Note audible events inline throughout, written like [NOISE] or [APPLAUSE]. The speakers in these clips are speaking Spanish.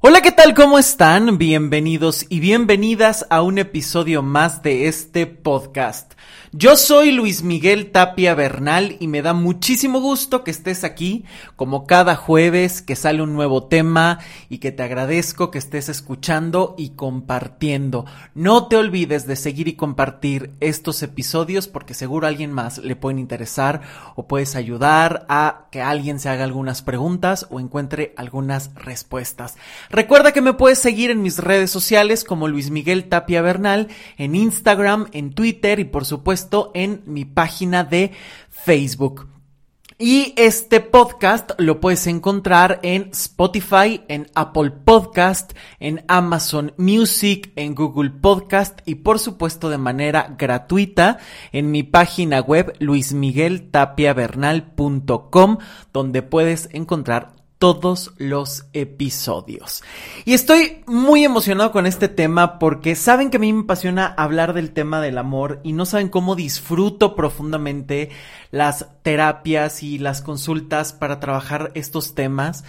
Hola, ¿qué tal? ¿Cómo están? Bienvenidos y bienvenidas a un episodio más de este podcast. Yo soy Luis Miguel Tapia Bernal y me da muchísimo gusto que estés aquí, como cada jueves que sale un nuevo tema y que te agradezco que estés escuchando y compartiendo. No te olvides de seguir y compartir estos episodios porque seguro a alguien más le pueden interesar o puedes ayudar a que alguien se haga algunas preguntas o encuentre algunas respuestas. Recuerda que me puedes seguir en mis redes sociales como Luis Miguel Tapia Bernal, en Instagram, en Twitter y por supuesto en mi página de Facebook. Y este podcast lo puedes encontrar en Spotify, en Apple Podcast, en Amazon Music, en Google Podcast y por supuesto de manera gratuita en mi página web luismigueltapiavernal.com donde puedes encontrar todos los episodios. Y estoy muy emocionado con este tema porque saben que a mí me apasiona hablar del tema del amor y no saben cómo disfruto profundamente las terapias y las consultas para trabajar estos temas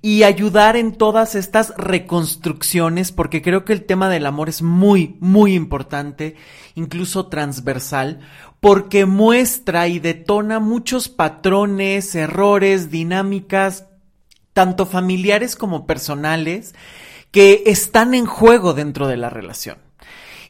y ayudar en todas estas reconstrucciones porque creo que el tema del amor es muy, muy importante, incluso transversal, porque muestra y detona muchos patrones, errores, dinámicas tanto familiares como personales, que están en juego dentro de la relación.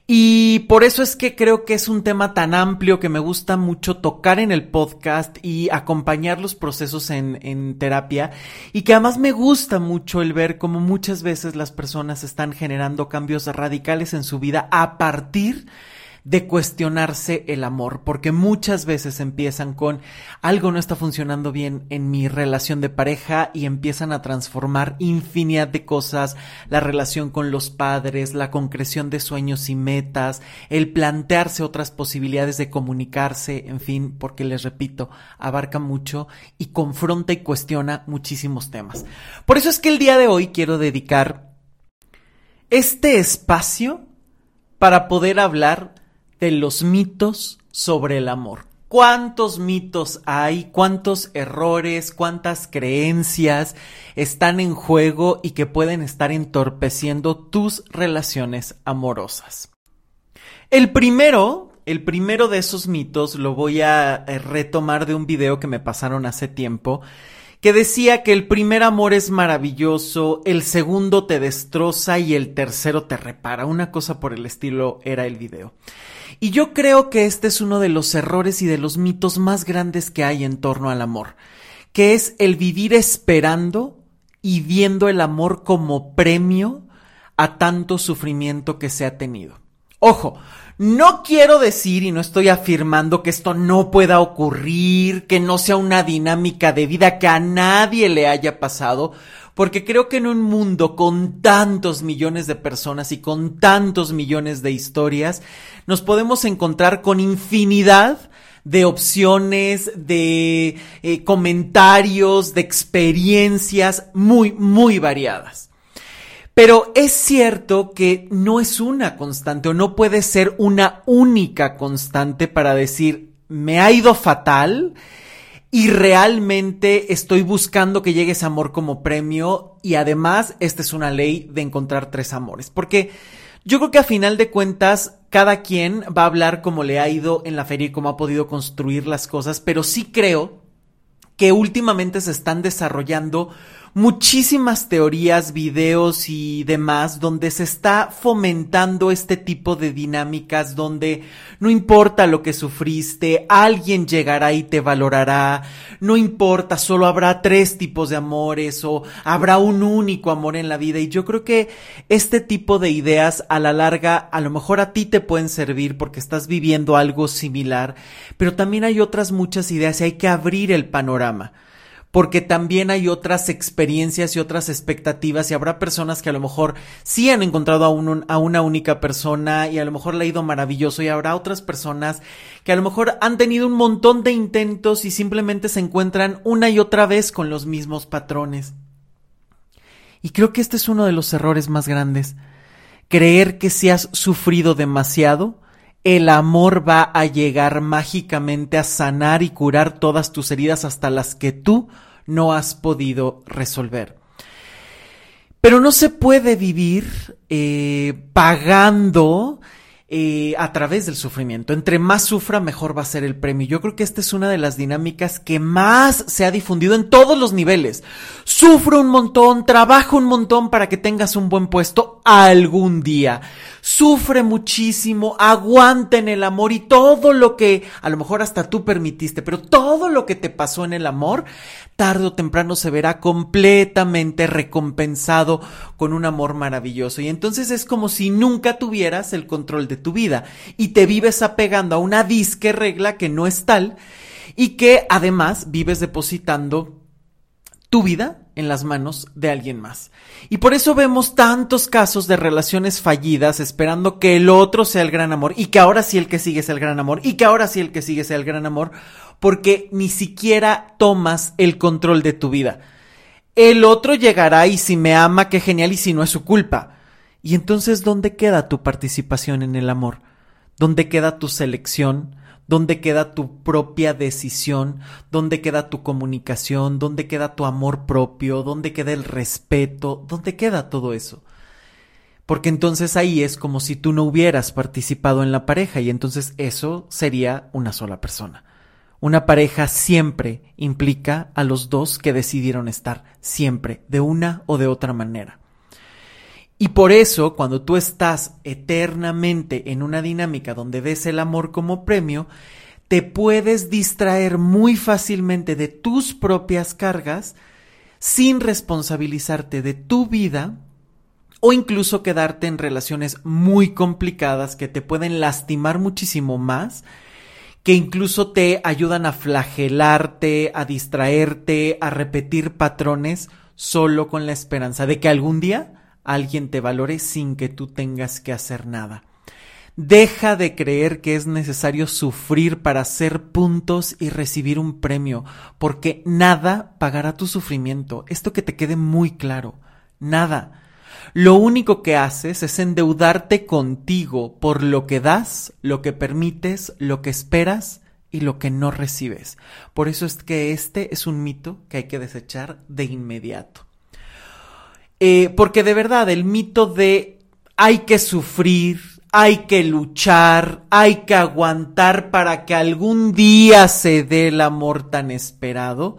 Y por eso es que creo que es un tema tan amplio que me gusta mucho tocar en el podcast y acompañar los procesos en, terapia y que además me gusta mucho el ver cómo muchas veces las personas están generando cambios radicales en su vida a partir de cuestionarse el amor, porque muchas veces empiezan con algo no está funcionando bien en mi relación de pareja y empiezan a transformar infinidad de cosas, la relación con los padres, la concreción de sueños y metas, el plantearse otras posibilidades de comunicarse, en fin, porque les repito, abarca mucho y confronta y cuestiona muchísimos temas. Por eso es que el día de hoy quiero dedicar este espacio para poder hablar de los mitos sobre el amor. ¿Cuántos mitos hay? ¿Cuántos errores? ¿Cuántas creencias están en juego y que pueden estar entorpeciendo tus relaciones amorosas? El primero, el primero de esos mitos lo voy a eh, retomar de un video que me pasaron hace tiempo que decía que el primer amor es maravilloso, el segundo te destroza y el tercero te repara. Una cosa por el estilo era el video. Y yo creo que este es uno de los errores y de los mitos más grandes que hay en torno al amor, que es el vivir esperando y viendo el amor como premio a tanto sufrimiento que se ha tenido. Ojo, no quiero decir y no estoy afirmando que esto no pueda ocurrir, que no sea una dinámica de vida que a nadie le haya pasado, porque creo que en un mundo con tantos millones de personas y con tantos millones de historias, nos podemos encontrar con infinidad de opciones, de eh, comentarios, de experiencias muy, muy variadas. Pero es cierto que no es una constante o no puede ser una única constante para decir, me ha ido fatal y realmente estoy buscando que llegue ese amor como premio y además esta es una ley de encontrar tres amores. Porque yo creo que a final de cuentas cada quien va a hablar como le ha ido en la feria y cómo ha podido construir las cosas, pero sí creo que últimamente se están desarrollando muchísimas teorías, videos y demás donde se está fomentando este tipo de dinámicas donde no importa lo que sufriste, alguien llegará y te valorará, no importa, solo habrá tres tipos de amores o habrá un único amor en la vida. Y yo creo que este tipo de ideas a la larga a lo mejor a ti te pueden servir porque estás viviendo algo similar, pero también hay otras muchas ideas y hay que abrir el panorama porque también hay otras experiencias y otras expectativas y habrá personas que a lo mejor sí han encontrado a, una única persona y a lo mejor le ha ido maravilloso y habrá otras personas que a lo mejor han tenido un montón de intentos y simplemente se encuentran una y otra vez con los mismos patrones. Y creo que este es uno de los errores más grandes. Creer que si has sufrido demasiado, el amor va a llegar mágicamente a sanar y curar todas tus heridas hasta las que tú no has podido resolver. Pero no se puede vivir eh, pagando eh, a través del sufrimiento. Entre más sufra, mejor va a ser el premio. Yo creo que esta es una de las dinámicas que más se ha difundido en todos los niveles. Sufro un montón, trabajo un montón para que tengas un buen puesto algún día. Sufre muchísimo, aguanta en el amor y todo lo que a lo mejor hasta tú permitiste, pero todo lo que te pasó en el amor, tarde o temprano se verá completamente recompensado con un amor maravilloso. Y entonces es como si nunca tuvieras el control de tu vida y te vives apegando a una disque regla que no es tal y que además vives depositando tu vida en las manos de alguien más. Y por eso vemos tantos casos de relaciones fallidas esperando que el otro sea el gran amor y que ahora sí el que sigue sea el gran amor y que ahora sí el que sigue sea el gran amor porque ni siquiera tomas el control de tu vida. El otro llegará y si me ama, qué genial y si no es su culpa. Y entonces, ¿dónde queda tu participación en el amor? ¿Dónde queda tu selección? ¿Dónde queda tu propia decisión? ¿Dónde queda tu comunicación? ¿Dónde queda tu amor propio? ¿Dónde queda el respeto? ¿Dónde queda todo eso? Porque entonces ahí es como si tú no hubieras participado en la pareja y entonces eso sería una sola persona. Una pareja siempre implica a los dos que decidieron estar, siempre, de una o de otra manera. Y por eso, cuando tú estás eternamente en una dinámica donde ves el amor como premio, te puedes distraer muy fácilmente de tus propias cargas sin responsabilizarte de tu vida o incluso quedarte en relaciones muy complicadas que te pueden lastimar muchísimo más, que incluso te ayudan a flagelarte, a distraerte, a repetir patrones solo con la esperanza de que algún día alguien te valore sin que tú tengas que hacer nada. Deja de creer que es necesario sufrir para hacer puntos y recibir un premio, porque nada pagará tu sufrimiento. Esto que te quede muy claro. Nada. Lo único que haces es endeudarte contigo por lo que das, lo que permites, lo que esperas y lo que no recibes. Por eso es que este es un mito que hay que desechar de inmediato. Eh, porque de verdad el mito de hay que sufrir, hay que luchar, hay que aguantar para que algún día se dé el amor tan esperado,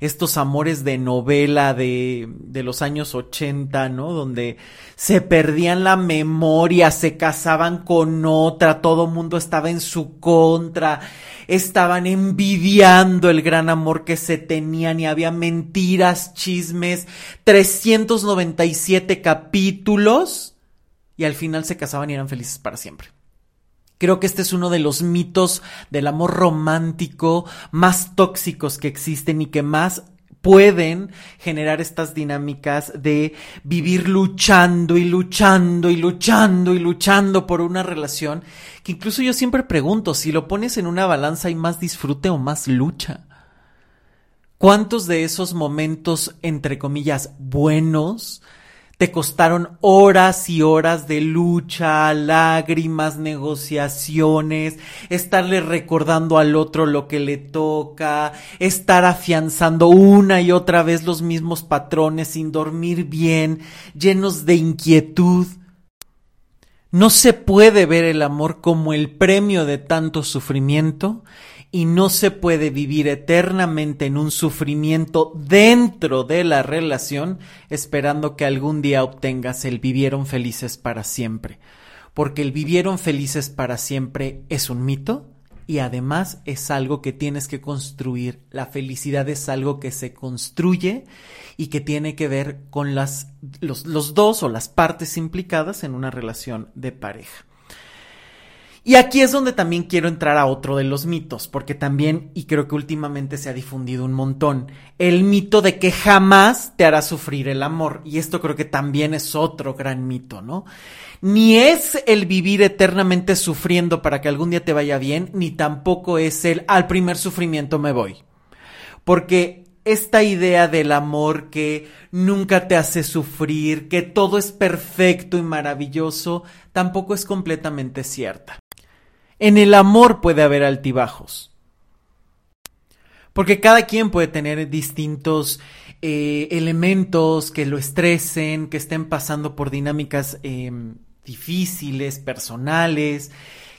estos amores de novela de, de los años 80, ¿no? Donde se perdían la memoria, se casaban con otra, todo mundo estaba en su contra, estaban envidiando el gran amor que se tenían y había mentiras, chismes, 397 capítulos y al final se casaban y eran felices para siempre. Creo que este es uno de los mitos del amor romántico más tóxicos que existen y que más pueden generar estas dinámicas de vivir luchando y luchando y luchando y luchando por una relación que incluso yo siempre pregunto si lo pones en una balanza hay más disfrute o más lucha. ¿Cuántos de esos momentos, entre comillas, buenos, te costaron horas y horas de lucha, lágrimas, negociaciones, estarle recordando al otro lo que le toca, estar afianzando una y otra vez los mismos patrones sin dormir bien, llenos de inquietud. No se puede ver el amor como el premio de tanto sufrimiento y no se puede vivir eternamente en un sufrimiento dentro de la relación esperando que algún día obtengas el vivieron felices para siempre. Porque el vivieron felices para siempre es un mito y además es algo que tienes que construir. La felicidad es algo que se construye y que tiene que ver con las, los, los dos o las partes implicadas en una relación de pareja. Y aquí es donde también quiero entrar a otro de los mitos, porque también, y creo que últimamente se ha difundido un montón, el mito de que jamás te hará sufrir el amor. Y esto creo que también es otro gran mito, ¿no? Ni es el vivir eternamente sufriendo para que algún día te vaya bien, ni tampoco es el al primer sufrimiento me voy. Porque esta idea del amor que nunca te hace sufrir, que todo es perfecto y maravilloso, tampoco es completamente cierta. En el amor puede haber altibajos. Porque cada quien puede tener distintos eh, elementos que lo estresen, que estén pasando por dinámicas em, difíciles, personales,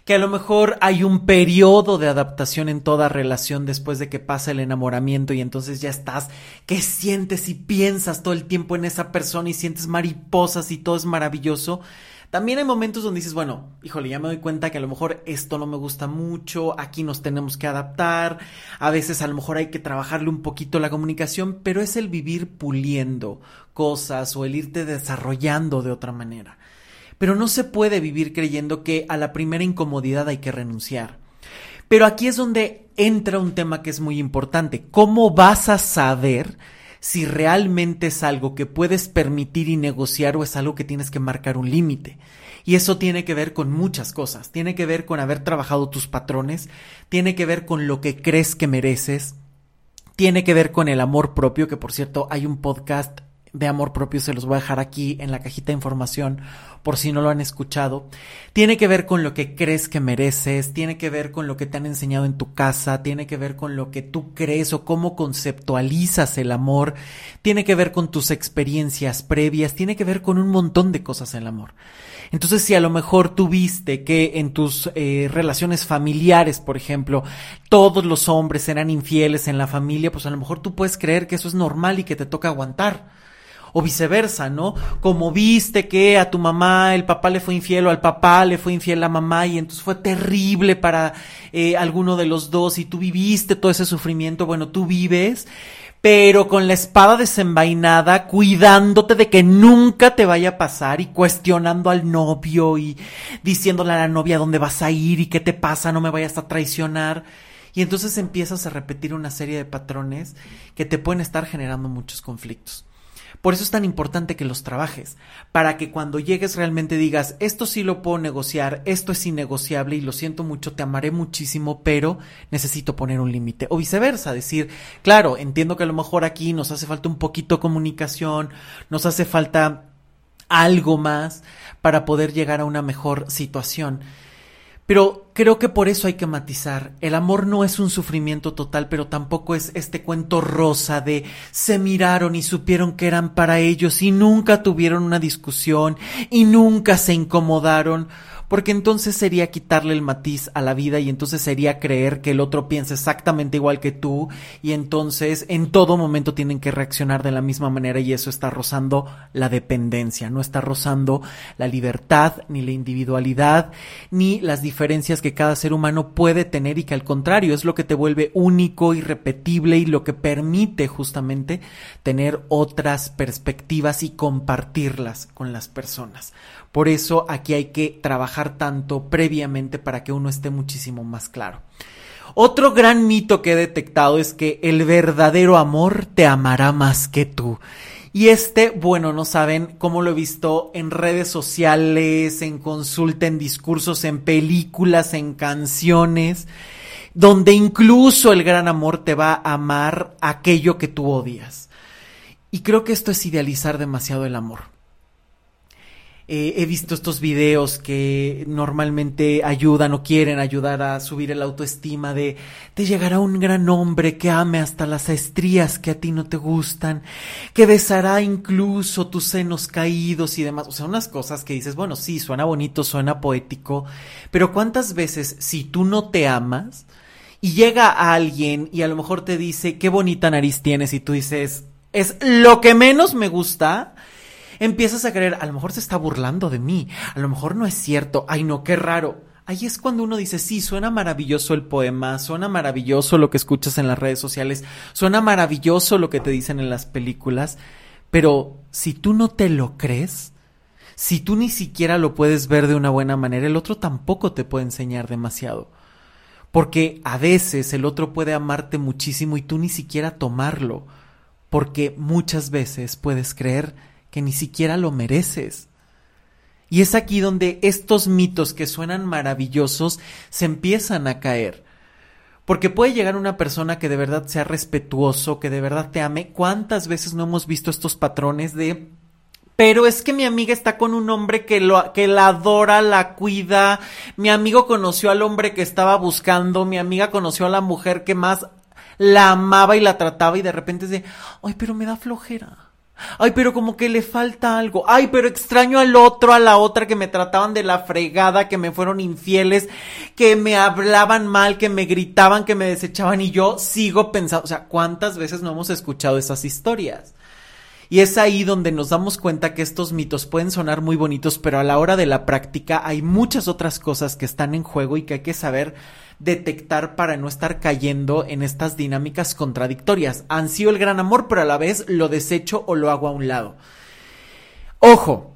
que a lo mejor hay un periodo de adaptación en toda relación después de que pasa el enamoramiento y entonces ya estás, que sientes y piensas todo el tiempo en esa persona y sientes mariposas y todo es maravilloso. También hay momentos donde dices, bueno, híjole, ya me doy cuenta que a lo mejor esto no me gusta mucho, aquí nos tenemos que adaptar, a veces a lo mejor hay que trabajarle un poquito la comunicación, pero es el vivir puliendo cosas o el irte desarrollando de otra manera. Pero no se puede vivir creyendo que a la primera incomodidad hay que renunciar. Pero aquí es donde entra un tema que es muy importante. ¿Cómo vas a saber si realmente es algo que puedes permitir y negociar o es algo que tienes que marcar un límite. Y eso tiene que ver con muchas cosas. Tiene que ver con haber trabajado tus patrones, tiene que ver con lo que crees que mereces, tiene que ver con el amor propio, que por cierto hay un podcast de amor propio, se los voy a dejar aquí en la cajita de información por si no lo han escuchado. Tiene que ver con lo que crees que mereces, tiene que ver con lo que te han enseñado en tu casa, tiene que ver con lo que tú crees o cómo conceptualizas el amor, tiene que ver con tus experiencias previas, tiene que ver con un montón de cosas el amor. Entonces, si a lo mejor tuviste que en tus eh, relaciones familiares, por ejemplo, todos los hombres eran infieles en la familia, pues a lo mejor tú puedes creer que eso es normal y que te toca aguantar o viceversa, ¿no? Como viste que a tu mamá el papá le fue infiel o al papá le fue infiel la mamá y entonces fue terrible para eh, alguno de los dos y tú viviste todo ese sufrimiento, bueno, tú vives, pero con la espada desenvainada, cuidándote de que nunca te vaya a pasar y cuestionando al novio y diciéndole a la novia dónde vas a ir y qué te pasa, no me vayas a traicionar. Y entonces empiezas a repetir una serie de patrones que te pueden estar generando muchos conflictos. Por eso es tan importante que los trabajes, para que cuando llegues realmente digas, esto sí lo puedo negociar, esto es innegociable y lo siento mucho, te amaré muchísimo, pero necesito poner un límite. O viceversa, decir, claro, entiendo que a lo mejor aquí nos hace falta un poquito de comunicación, nos hace falta algo más para poder llegar a una mejor situación. Pero creo que por eso hay que matizar. El amor no es un sufrimiento total, pero tampoco es este cuento rosa de se miraron y supieron que eran para ellos y nunca tuvieron una discusión y nunca se incomodaron porque entonces sería quitarle el matiz a la vida y entonces sería creer que el otro piensa exactamente igual que tú y entonces en todo momento tienen que reaccionar de la misma manera y eso está rozando la dependencia, no está rozando la libertad ni la individualidad ni las diferencias que cada ser humano puede tener y que al contrario es lo que te vuelve único, irrepetible y lo que permite justamente tener otras perspectivas y compartirlas con las personas. Por eso aquí hay que trabajar tanto previamente para que uno esté muchísimo más claro. Otro gran mito que he detectado es que el verdadero amor te amará más que tú. Y este, bueno, no saben cómo lo he visto en redes sociales, en consulta, en discursos, en películas, en canciones, donde incluso el gran amor te va a amar aquello que tú odias. Y creo que esto es idealizar demasiado el amor. Eh, he visto estos videos que normalmente ayudan o quieren ayudar a subir el autoestima de te llegará un gran hombre que ame hasta las estrías que a ti no te gustan, que besará incluso tus senos caídos y demás. O sea, unas cosas que dices, bueno, sí, suena bonito, suena poético, pero ¿cuántas veces si tú no te amas y llega alguien y a lo mejor te dice, qué bonita nariz tienes y tú dices, es lo que menos me gusta, empiezas a creer, a lo mejor se está burlando de mí, a lo mejor no es cierto, ay no, qué raro. Ahí es cuando uno dice, sí, suena maravilloso el poema, suena maravilloso lo que escuchas en las redes sociales, suena maravilloso lo que te dicen en las películas, pero si tú no te lo crees, si tú ni siquiera lo puedes ver de una buena manera, el otro tampoco te puede enseñar demasiado. Porque a veces el otro puede amarte muchísimo y tú ni siquiera tomarlo. Porque muchas veces puedes creer que ni siquiera lo mereces. Y es aquí donde estos mitos que suenan maravillosos se empiezan a caer. Porque puede llegar una persona que de verdad sea respetuoso, que de verdad te ame. ¿Cuántas veces no hemos visto estos patrones de pero es que mi amiga está con un hombre que, lo, que la adora, la cuida. Mi amigo conoció al hombre que estaba buscando. Mi amiga conoció a la mujer que más la amaba y la trataba y de repente es de, ay, pero me da flojera. Ay, pero como que le falta algo. Ay, pero extraño al otro, a la otra que me trataban de la fregada, que me fueron infieles, que me hablaban mal, que me gritaban, que me desechaban y yo sigo pensando, o sea, ¿cuántas veces no hemos escuchado esas historias? Y es ahí donde nos damos cuenta que estos mitos pueden sonar muy bonitos, pero a la hora de la práctica hay muchas otras cosas que están en juego y que hay que saber detectar para no estar cayendo en estas dinámicas contradictorias. Ansío el gran amor, pero a la vez lo desecho o lo hago a un lado. Ojo,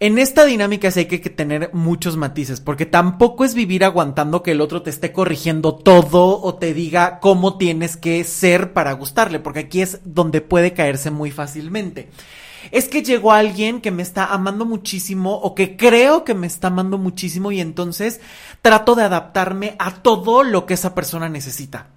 en esta dinámica sí hay que tener muchos matices, porque tampoco es vivir aguantando que el otro te esté corrigiendo todo o te diga cómo tienes que ser para gustarle, porque aquí es donde puede caerse muy fácilmente. Es que llegó alguien que me está amando muchísimo o que creo que me está amando muchísimo y entonces trato de adaptarme a todo lo que esa persona necesita.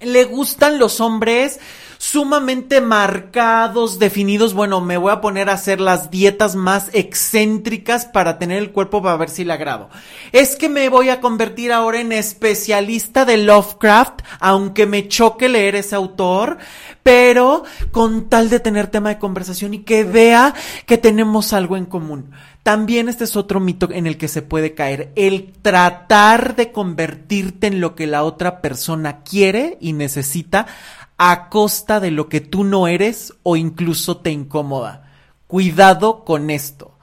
Le gustan los hombres sumamente marcados, definidos. Bueno, me voy a poner a hacer las dietas más excéntricas para tener el cuerpo para ver si le agrado. Es que me voy a convertir ahora en especialista de Lovecraft, aunque me choque leer ese autor, pero con tal de tener tema de conversación y que vea que tenemos algo en común. También este es otro mito en el que se puede caer, el tratar de convertirte en lo que la otra persona quiere y necesita a costa de lo que tú no eres o incluso te incomoda. Cuidado con esto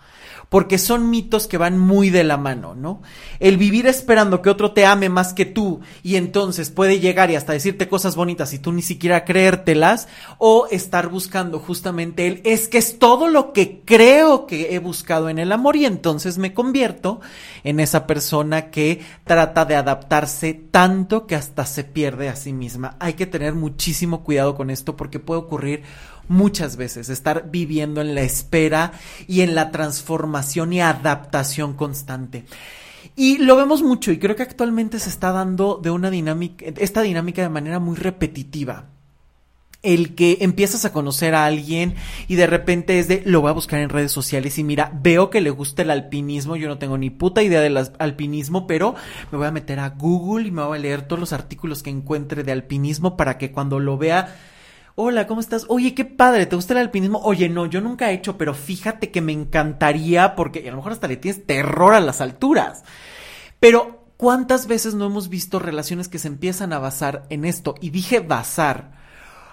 porque son mitos que van muy de la mano, ¿no? El vivir esperando que otro te ame más que tú y entonces puede llegar y hasta decirte cosas bonitas y tú ni siquiera creértelas, o estar buscando justamente el es que es todo lo que creo que he buscado en el amor y entonces me convierto en esa persona que trata de adaptarse tanto que hasta se pierde a sí misma. Hay que tener muchísimo cuidado con esto porque puede ocurrir muchas veces, estar viviendo en la espera y en la transformación y adaptación constante. Y lo vemos mucho y creo que actualmente se está dando de una dinámica, esta dinámica de manera muy repetitiva. El que empiezas a conocer a alguien y de repente es de lo voy a buscar en redes sociales y mira, veo que le gusta el alpinismo, yo no tengo ni puta idea del alpinismo, pero me voy a meter a Google y me voy a leer todos los artículos que encuentre de alpinismo para que cuando lo vea Hola, ¿cómo estás? Oye, qué padre, ¿te gusta el alpinismo? Oye, no, yo nunca he hecho, pero fíjate que me encantaría porque a lo mejor hasta le tienes terror a las alturas. Pero, ¿cuántas veces no hemos visto relaciones que se empiezan a basar en esto? Y dije basar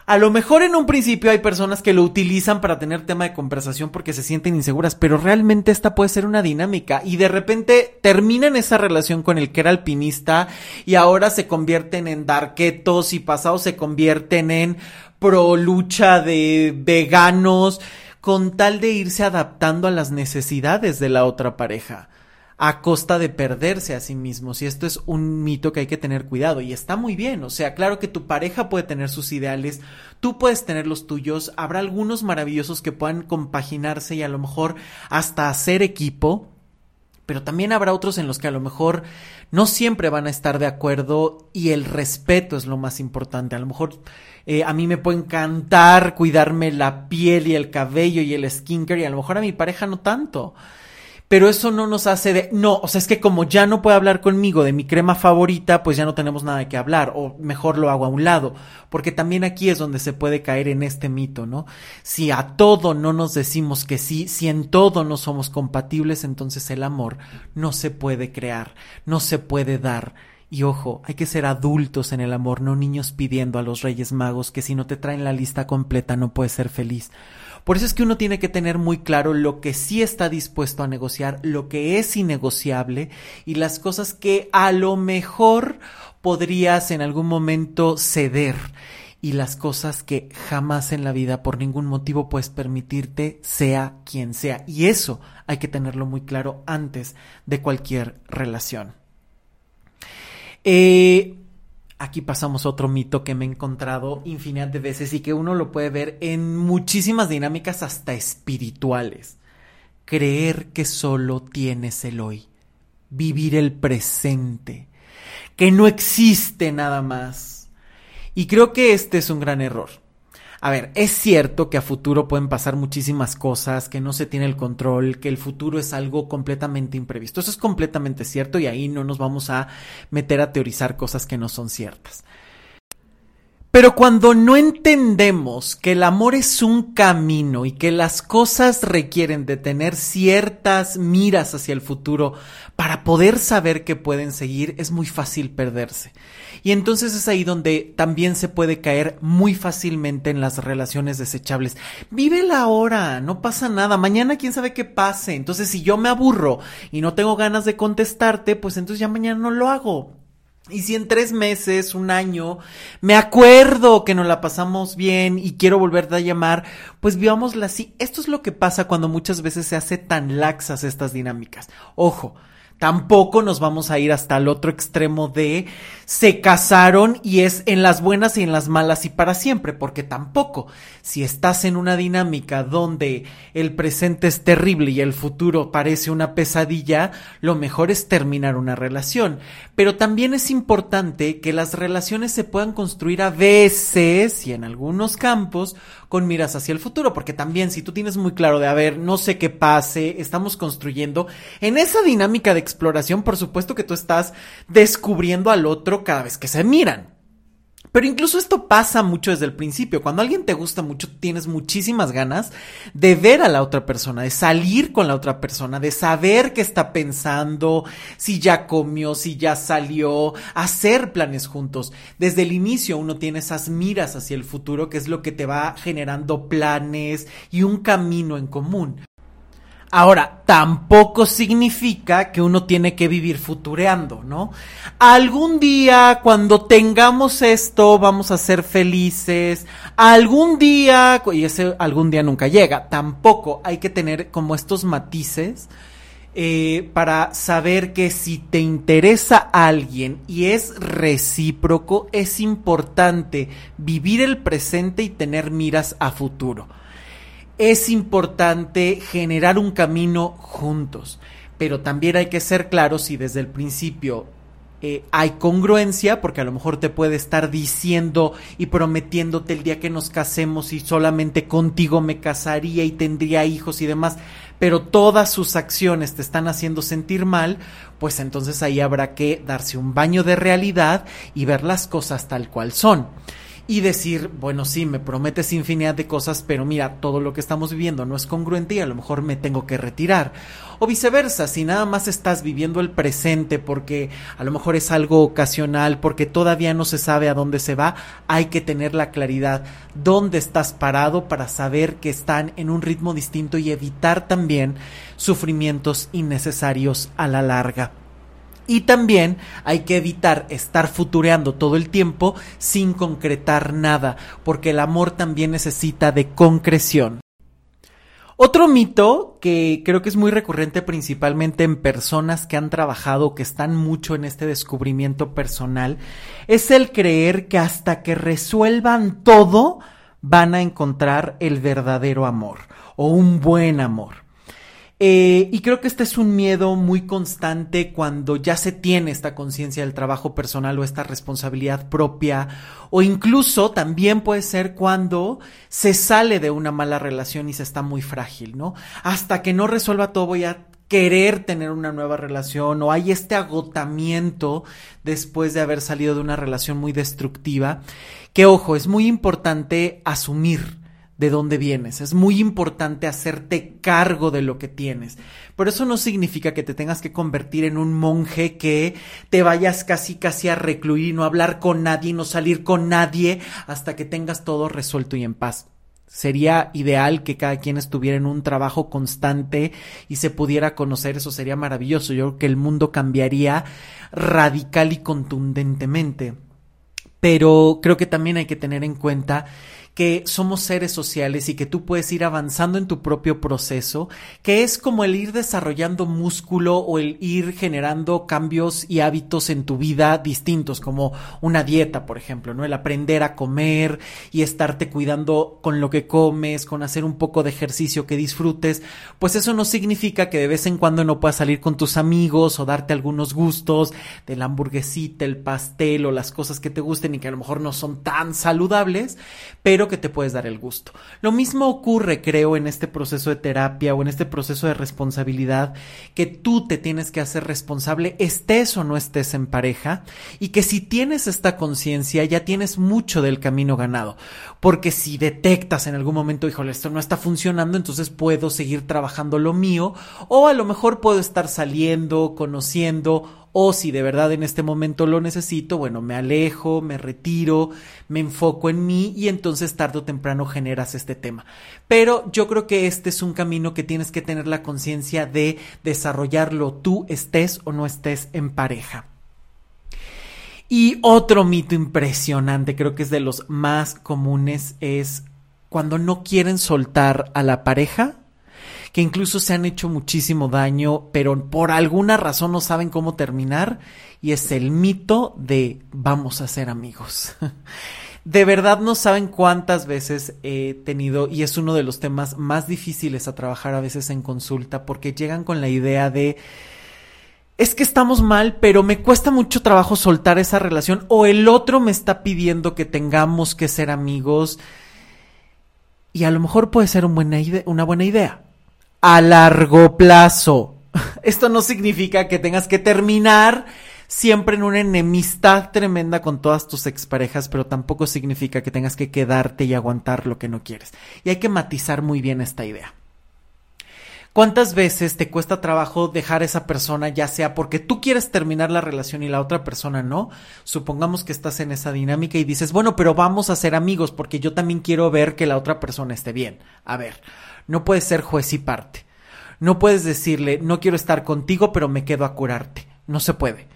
a lo mejor en un principio hay personas que lo utilizan para tener tema de conversación porque se sienten inseguras, pero realmente esta puede ser una dinámica. Y de repente terminan esa relación con el que era alpinista y ahora se convierten en darquetos y pasados se convierten en pro lucha de veganos con tal de irse adaptando a las necesidades de la otra pareja a costa de perderse a sí mismos. Y esto es un mito que hay que tener cuidado. Y está muy bien. O sea, claro que tu pareja puede tener sus ideales, tú puedes tener los tuyos. Habrá algunos maravillosos que puedan compaginarse y a lo mejor hasta hacer equipo. Pero también habrá otros en los que a lo mejor no siempre van a estar de acuerdo y el respeto es lo más importante. A lo mejor eh, a mí me puede encantar cuidarme la piel y el cabello y el skincare y a lo mejor a mi pareja no tanto pero eso no nos hace de, no, o sea, es que como ya no puede hablar conmigo de mi crema favorita, pues ya no tenemos nada de hablar, o mejor lo hago a un lado, porque también aquí es donde se puede caer en este mito, ¿no? Si a todo no nos decimos que sí, si en todo no somos compatibles, entonces el amor no se puede crear, no se puede dar. Y ojo, hay que ser adultos en el amor, no niños pidiendo a los Reyes Magos que si no te traen la lista completa no puedes ser feliz. Por eso es que uno tiene que tener muy claro lo que sí está dispuesto a negociar, lo que es innegociable y las cosas que a lo mejor podrías en algún momento ceder y las cosas que jamás en la vida por ningún motivo puedes permitirte sea quien sea. Y eso hay que tenerlo muy claro antes de cualquier relación. Eh, Aquí pasamos otro mito que me he encontrado infinidad de veces y que uno lo puede ver en muchísimas dinámicas hasta espirituales. Creer que solo tienes el hoy, vivir el presente, que no existe nada más. Y creo que este es un gran error. A ver, es cierto que a futuro pueden pasar muchísimas cosas, que no se tiene el control, que el futuro es algo completamente imprevisto. Eso es completamente cierto y ahí no nos vamos a meter a teorizar cosas que no son ciertas. Pero cuando no entendemos que el amor es un camino y que las cosas requieren de tener ciertas miras hacia el futuro para poder saber que pueden seguir, es muy fácil perderse. Y entonces es ahí donde también se puede caer muy fácilmente en las relaciones desechables. Vive la hora, no pasa nada, mañana quién sabe qué pase. Entonces si yo me aburro y no tengo ganas de contestarte, pues entonces ya mañana no lo hago. Y si en tres meses, un año, me acuerdo que nos la pasamos bien y quiero volverte a llamar, pues vivámosla así. Esto es lo que pasa cuando muchas veces se hace tan laxas estas dinámicas. Ojo, Tampoco nos vamos a ir hasta el otro extremo de se casaron y es en las buenas y en las malas y para siempre, porque tampoco si estás en una dinámica donde el presente es terrible y el futuro parece una pesadilla, lo mejor es terminar una relación. Pero también es importante que las relaciones se puedan construir a veces y en algunos campos con miras hacia el futuro, porque también si tú tienes muy claro de, a ver, no sé qué pase, estamos construyendo, en esa dinámica de exploración, por supuesto que tú estás descubriendo al otro cada vez que se miran. Pero incluso esto pasa mucho desde el principio. Cuando alguien te gusta mucho, tienes muchísimas ganas de ver a la otra persona, de salir con la otra persona, de saber qué está pensando, si ya comió, si ya salió, hacer planes juntos. Desde el inicio uno tiene esas miras hacia el futuro, que es lo que te va generando planes y un camino en común. Ahora, tampoco significa que uno tiene que vivir futureando, ¿no? Algún día, cuando tengamos esto, vamos a ser felices. Algún día, y ese algún día nunca llega, tampoco hay que tener como estos matices eh, para saber que si te interesa alguien y es recíproco, es importante vivir el presente y tener miras a futuro es importante generar un camino juntos, pero también hay que ser claros si desde el principio eh, hay congruencia, porque a lo mejor te puede estar diciendo y prometiéndote el día que nos casemos y solamente contigo me casaría y tendría hijos y demás, pero todas sus acciones te están haciendo sentir mal, pues entonces ahí habrá que darse un baño de realidad y ver las cosas tal cual son y decir, bueno, sí, me prometes infinidad de cosas, pero mira, todo lo que estamos viviendo no es congruente y a lo mejor me tengo que retirar. O viceversa, si nada más estás viviendo el presente porque a lo mejor es algo ocasional, porque todavía no se sabe a dónde se va, hay que tener la claridad dónde estás parado para saber que están en un ritmo distinto y evitar también sufrimientos innecesarios a la larga. Y también hay que evitar estar futureando todo el tiempo sin concretar nada, porque el amor también necesita de concreción. Otro mito que creo que es muy recurrente principalmente en personas que han trabajado, que están mucho en este descubrimiento personal, es el creer que hasta que resuelvan todo van a encontrar el verdadero amor o un buen amor. Eh, y creo que este es un miedo muy constante cuando ya se tiene esta conciencia del trabajo personal o esta responsabilidad propia, o incluso también puede ser cuando se sale de una mala relación y se está muy frágil, ¿no? Hasta que no resuelva todo voy a querer tener una nueva relación o hay este agotamiento después de haber salido de una relación muy destructiva, que ojo, es muy importante asumir de dónde vienes. Es muy importante hacerte cargo de lo que tienes. Pero eso no significa que te tengas que convertir en un monje que te vayas casi casi a recluir y no hablar con nadie, no salir con nadie hasta que tengas todo resuelto y en paz. Sería ideal que cada quien estuviera en un trabajo constante y se pudiera conocer, eso sería maravilloso. Yo creo que el mundo cambiaría radical y contundentemente. Pero creo que también hay que tener en cuenta que somos seres sociales y que tú puedes ir avanzando en tu propio proceso, que es como el ir desarrollando músculo o el ir generando cambios y hábitos en tu vida distintos, como una dieta, por ejemplo, ¿no? El aprender a comer y estarte cuidando con lo que comes, con hacer un poco de ejercicio que disfrutes, pues eso no significa que de vez en cuando no puedas salir con tus amigos o darte algunos gustos de la hamburguesita, el pastel o las cosas que te gusten y que a lo mejor no son tan saludables, pero que te puedes dar el gusto. Lo mismo ocurre, creo, en este proceso de terapia o en este proceso de responsabilidad, que tú te tienes que hacer responsable, estés o no estés en pareja, y que si tienes esta conciencia, ya tienes mucho del camino ganado. Porque si detectas en algún momento, híjole, esto no está funcionando, entonces puedo seguir trabajando lo mío, o a lo mejor puedo estar saliendo, conociendo, o si de verdad en este momento lo necesito, bueno, me alejo, me retiro, me enfoco en mí y entonces tarde o temprano generas este tema. Pero yo creo que este es un camino que tienes que tener la conciencia de desarrollarlo tú estés o no estés en pareja. Y otro mito impresionante, creo que es de los más comunes, es cuando no quieren soltar a la pareja que incluso se han hecho muchísimo daño, pero por alguna razón no saben cómo terminar, y es el mito de vamos a ser amigos. [LAUGHS] de verdad no saben cuántas veces he tenido, y es uno de los temas más difíciles a trabajar a veces en consulta, porque llegan con la idea de es que estamos mal, pero me cuesta mucho trabajo soltar esa relación o el otro me está pidiendo que tengamos que ser amigos y a lo mejor puede ser una buena idea a largo plazo. [LAUGHS] Esto no significa que tengas que terminar siempre en una enemistad tremenda con todas tus exparejas, pero tampoco significa que tengas que quedarte y aguantar lo que no quieres. Y hay que matizar muy bien esta idea. ¿Cuántas veces te cuesta trabajo dejar a esa persona, ya sea porque tú quieres terminar la relación y la otra persona no? Supongamos que estás en esa dinámica y dices, bueno, pero vamos a ser amigos porque yo también quiero ver que la otra persona esté bien. A ver, no puedes ser juez y parte. No puedes decirle, no quiero estar contigo, pero me quedo a curarte. No se puede.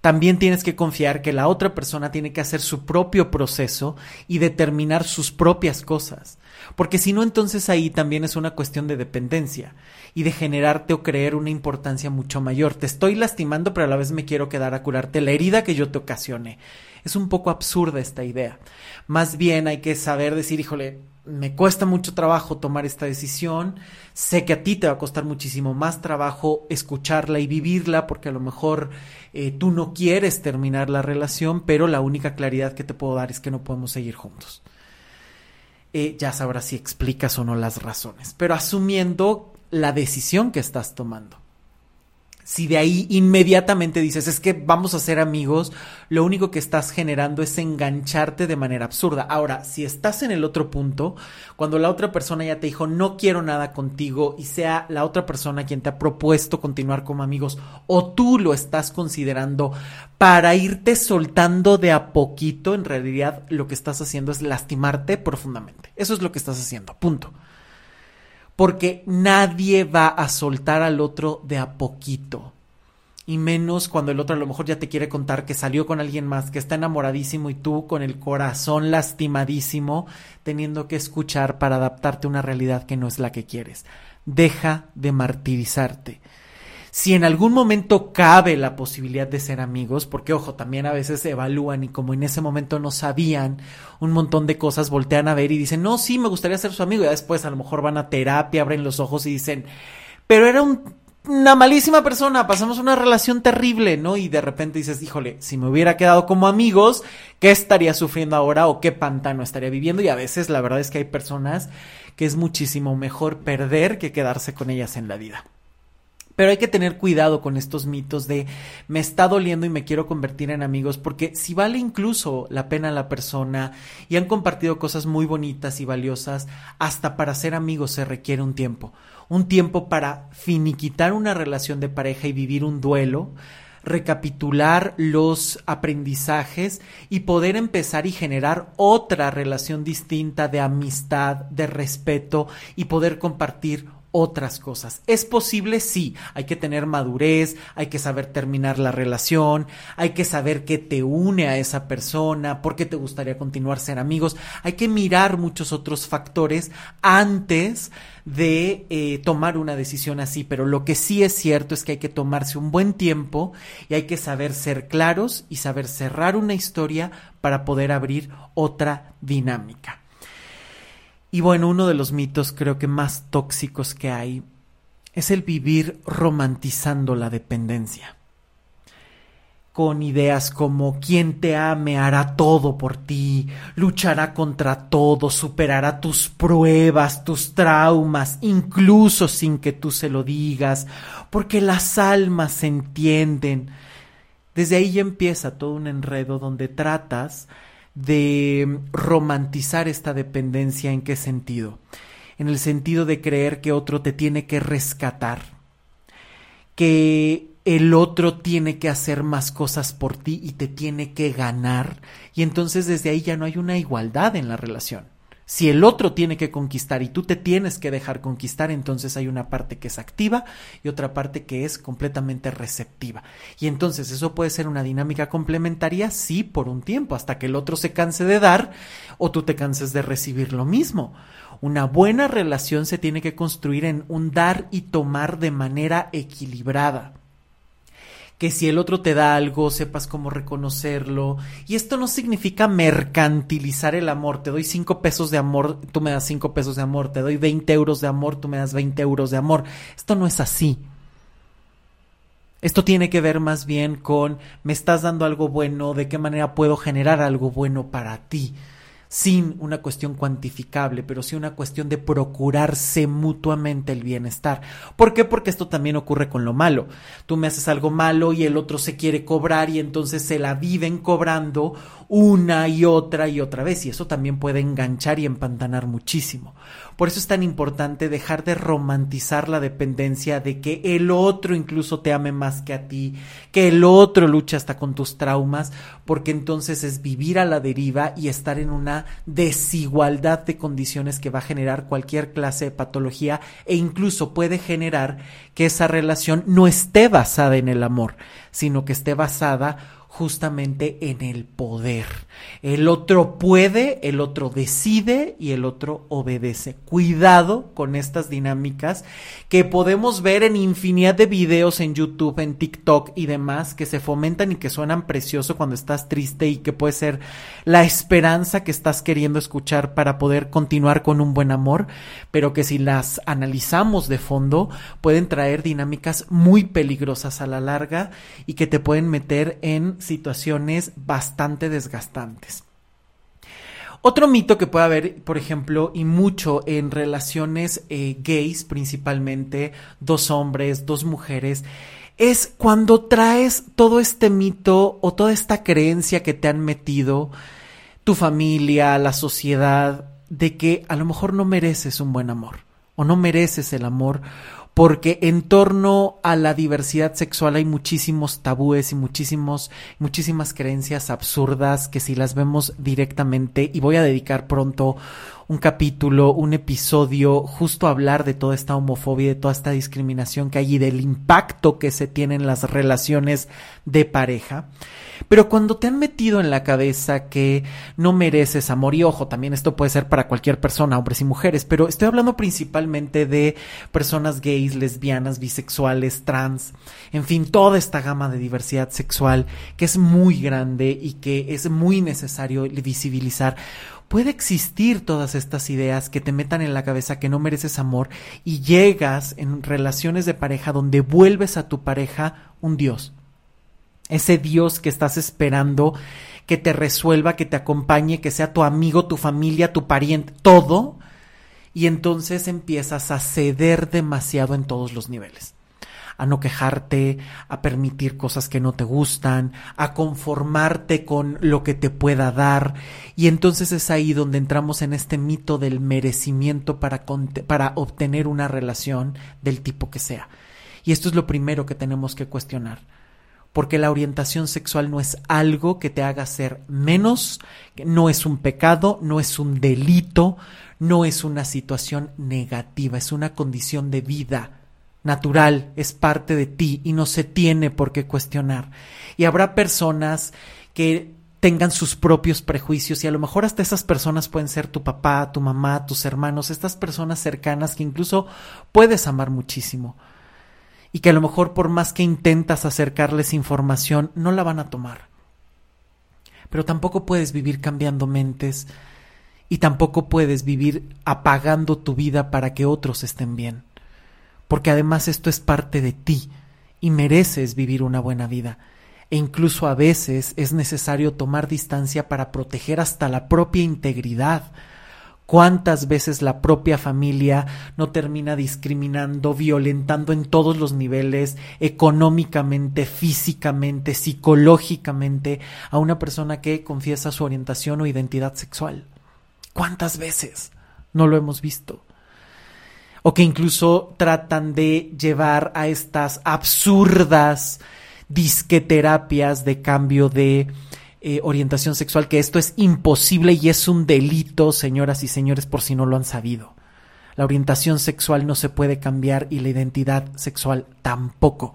También tienes que confiar que la otra persona tiene que hacer su propio proceso y determinar sus propias cosas. Porque si no, entonces ahí también es una cuestión de dependencia y de generarte o creer una importancia mucho mayor. Te estoy lastimando, pero a la vez me quiero quedar a curarte la herida que yo te ocasione. Es un poco absurda esta idea. Más bien hay que saber decir, híjole, me cuesta mucho trabajo tomar esta decisión, sé que a ti te va a costar muchísimo más trabajo escucharla y vivirla porque a lo mejor eh, tú no quieres terminar la relación, pero la única claridad que te puedo dar es que no podemos seguir juntos. Eh, ya sabrás si explicas o no las razones, pero asumiendo la decisión que estás tomando si de ahí inmediatamente dices es que vamos a ser amigos, lo único que estás generando es engancharte de manera absurda. Ahora, si estás en el otro punto, cuando la otra persona ya te dijo no quiero nada contigo y sea la otra persona quien te ha propuesto continuar como amigos o tú lo estás considerando para irte soltando de a poquito, en realidad lo que estás haciendo es lastimarte profundamente. Eso es lo que estás haciendo, punto porque nadie va a soltar al otro de a poquito. Y menos cuando el otro a lo mejor ya te quiere contar que salió con alguien más, que está enamoradísimo y tú con el corazón lastimadísimo, teniendo que escuchar para adaptarte a una realidad que no es la que quieres. Deja de martirizarte si en algún momento cabe la posibilidad de ser amigos, porque ojo, también a veces evalúan y como en ese momento no sabían un montón de cosas, voltean a ver y dicen, no, sí, me gustaría ser su amigo, y después a lo mejor van a terapia, abren los ojos y dicen, pero era una malísima persona, pasamos una relación terrible, ¿no? Y de repente dices, híjole, si me hubiera quedado como amigos, ¿qué estaría sufriendo ahora o qué pantano estaría viviendo? Y a veces la verdad es que hay personas que es muchísimo mejor perder que quedarse con ellas en la vida. Pero hay que tener cuidado con estos mitos de me está doliendo y me quiero convertir en amigos, porque si vale incluso la pena la persona y han compartido cosas muy bonitas y valiosas, hasta para ser amigos se requiere un tiempo. Un tiempo para finiquitar una relación de pareja y vivir un duelo, recapitular los aprendizajes y poder empezar y generar otra relación distinta de amistad, de respeto y poder compartir otras cosas. ¿Es posible? Sí. Hay que tener madurez, hay que saber terminar la relación, hay que saber qué te une a esa persona, por qué te gustaría continuar ser amigos. Hay que mirar muchos otros factores antes de eh, tomar una decisión así, pero lo que sí es cierto es que hay que tomarse un buen tiempo y hay que saber ser claros y saber cerrar una historia para poder abrir otra dinámica. Y bueno, uno de los mitos creo que más tóxicos que hay es el vivir romantizando la dependencia. con ideas como quien te ame hará todo por ti, luchará contra todo, superará tus pruebas, tus traumas, incluso sin que tú se lo digas, porque las almas se entienden. Desde ahí empieza todo un enredo donde tratas de romantizar esta dependencia en qué sentido? En el sentido de creer que otro te tiene que rescatar, que el otro tiene que hacer más cosas por ti y te tiene que ganar, y entonces desde ahí ya no hay una igualdad en la relación. Si el otro tiene que conquistar y tú te tienes que dejar conquistar, entonces hay una parte que es activa y otra parte que es completamente receptiva. Y entonces eso puede ser una dinámica complementaria, sí, por un tiempo, hasta que el otro se canse de dar o tú te canses de recibir lo mismo. Una buena relación se tiene que construir en un dar y tomar de manera equilibrada que si el otro te da algo, sepas cómo reconocerlo. Y esto no significa mercantilizar el amor. Te doy cinco pesos de amor, tú me das cinco pesos de amor. Te doy 20 euros de amor, tú me das 20 euros de amor. Esto no es así. Esto tiene que ver más bien con me estás dando algo bueno, de qué manera puedo generar algo bueno para ti sin una cuestión cuantificable, pero sí una cuestión de procurarse mutuamente el bienestar. ¿Por qué? Porque esto también ocurre con lo malo. Tú me haces algo malo y el otro se quiere cobrar y entonces se la viven cobrando una y otra y otra vez y eso también puede enganchar y empantanar muchísimo. Por eso es tan importante dejar de romantizar la dependencia de que el otro incluso te ame más que a ti, que el otro lucha hasta con tus traumas, porque entonces es vivir a la deriva y estar en una desigualdad de condiciones que va a generar cualquier clase de patología e incluso puede generar que esa relación no esté basada en el amor, sino que esté basada justamente en el poder. El otro puede, el otro decide y el otro obedece. Cuidado con estas dinámicas que podemos ver en infinidad de videos en YouTube, en TikTok y demás que se fomentan y que suenan precioso cuando estás triste y que puede ser la esperanza que estás queriendo escuchar para poder continuar con un buen amor, pero que si las analizamos de fondo pueden traer dinámicas muy peligrosas a la larga y que te pueden meter en situaciones bastante desgastantes. Otro mito que puede haber, por ejemplo, y mucho en relaciones eh, gays, principalmente dos hombres, dos mujeres, es cuando traes todo este mito o toda esta creencia que te han metido tu familia, la sociedad, de que a lo mejor no mereces un buen amor o no mereces el amor porque en torno a la diversidad sexual hay muchísimos tabúes y muchísimos, muchísimas creencias absurdas que si las vemos directamente, y voy a dedicar pronto un capítulo, un episodio, justo a hablar de toda esta homofobia, de toda esta discriminación que hay y del impacto que se tiene en las relaciones de pareja. Pero cuando te han metido en la cabeza que no mereces amor, y ojo, también esto puede ser para cualquier persona, hombres y mujeres, pero estoy hablando principalmente de personas gays, lesbianas, bisexuales, trans, en fin, toda esta gama de diversidad sexual que es muy grande y que es muy necesario visibilizar. Puede existir todas estas ideas que te metan en la cabeza que no mereces amor y llegas en relaciones de pareja donde vuelves a tu pareja un Dios ese Dios que estás esperando que te resuelva, que te acompañe, que sea tu amigo, tu familia, tu pariente, todo. Y entonces empiezas a ceder demasiado en todos los niveles. A no quejarte, a permitir cosas que no te gustan, a conformarte con lo que te pueda dar. Y entonces es ahí donde entramos en este mito del merecimiento para, para obtener una relación del tipo que sea. Y esto es lo primero que tenemos que cuestionar porque la orientación sexual no es algo que te haga ser menos, no es un pecado, no es un delito, no es una situación negativa, es una condición de vida natural, es parte de ti y no se tiene por qué cuestionar. Y habrá personas que tengan sus propios prejuicios y a lo mejor hasta esas personas pueden ser tu papá, tu mamá, tus hermanos, estas personas cercanas que incluso puedes amar muchísimo y que a lo mejor por más que intentas acercarles información, no la van a tomar. Pero tampoco puedes vivir cambiando mentes y tampoco puedes vivir apagando tu vida para que otros estén bien. Porque además esto es parte de ti y mereces vivir una buena vida. e incluso a veces es necesario tomar distancia para proteger hasta la propia integridad. ¿Cuántas veces la propia familia no termina discriminando, violentando en todos los niveles, económicamente, físicamente, psicológicamente, a una persona que confiesa su orientación o identidad sexual? ¿Cuántas veces no lo hemos visto? O que incluso tratan de llevar a estas absurdas disqueterapias de cambio de eh, orientación sexual, que esto es imposible y es un delito, señoras y señores, por si no lo han sabido. La orientación sexual no se puede cambiar y la identidad sexual tampoco.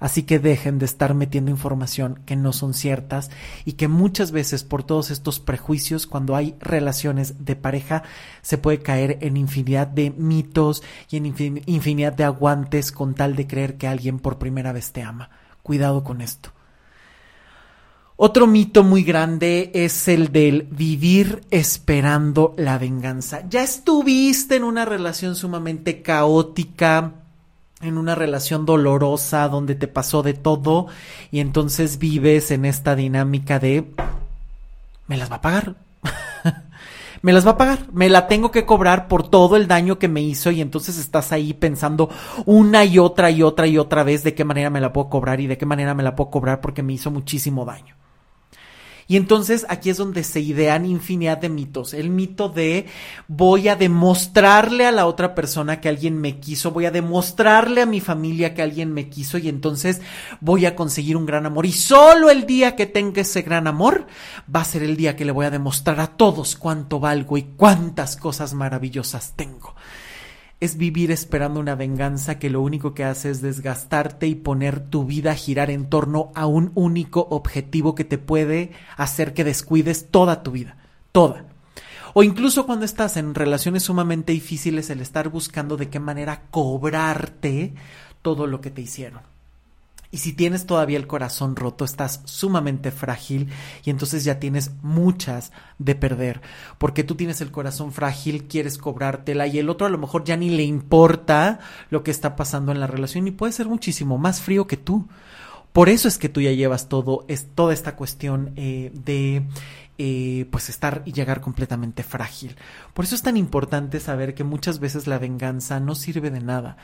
Así que dejen de estar metiendo información que no son ciertas y que muchas veces por todos estos prejuicios, cuando hay relaciones de pareja, se puede caer en infinidad de mitos y en infinidad de aguantes con tal de creer que alguien por primera vez te ama. Cuidado con esto. Otro mito muy grande es el del vivir esperando la venganza. Ya estuviste en una relación sumamente caótica, en una relación dolorosa donde te pasó de todo y entonces vives en esta dinámica de me las va a pagar. [LAUGHS] me las va a pagar, me la tengo que cobrar por todo el daño que me hizo y entonces estás ahí pensando una y otra y otra y otra vez de qué manera me la puedo cobrar y de qué manera me la puedo cobrar porque me hizo muchísimo daño. Y entonces aquí es donde se idean infinidad de mitos. El mito de voy a demostrarle a la otra persona que alguien me quiso, voy a demostrarle a mi familia que alguien me quiso y entonces voy a conseguir un gran amor. Y solo el día que tenga ese gran amor va a ser el día que le voy a demostrar a todos cuánto valgo y cuántas cosas maravillosas tengo es vivir esperando una venganza que lo único que hace es desgastarte y poner tu vida a girar en torno a un único objetivo que te puede hacer que descuides toda tu vida, toda. O incluso cuando estás en relaciones sumamente difíciles, el estar buscando de qué manera cobrarte todo lo que te hicieron. Y si tienes todavía el corazón roto, estás sumamente frágil y entonces ya tienes muchas de perder. Porque tú tienes el corazón frágil, quieres cobrártela y el otro a lo mejor ya ni le importa lo que está pasando en la relación y puede ser muchísimo más frío que tú. Por eso es que tú ya llevas todo, es toda esta cuestión eh, de eh, pues estar y llegar completamente frágil. Por eso es tan importante saber que muchas veces la venganza no sirve de nada.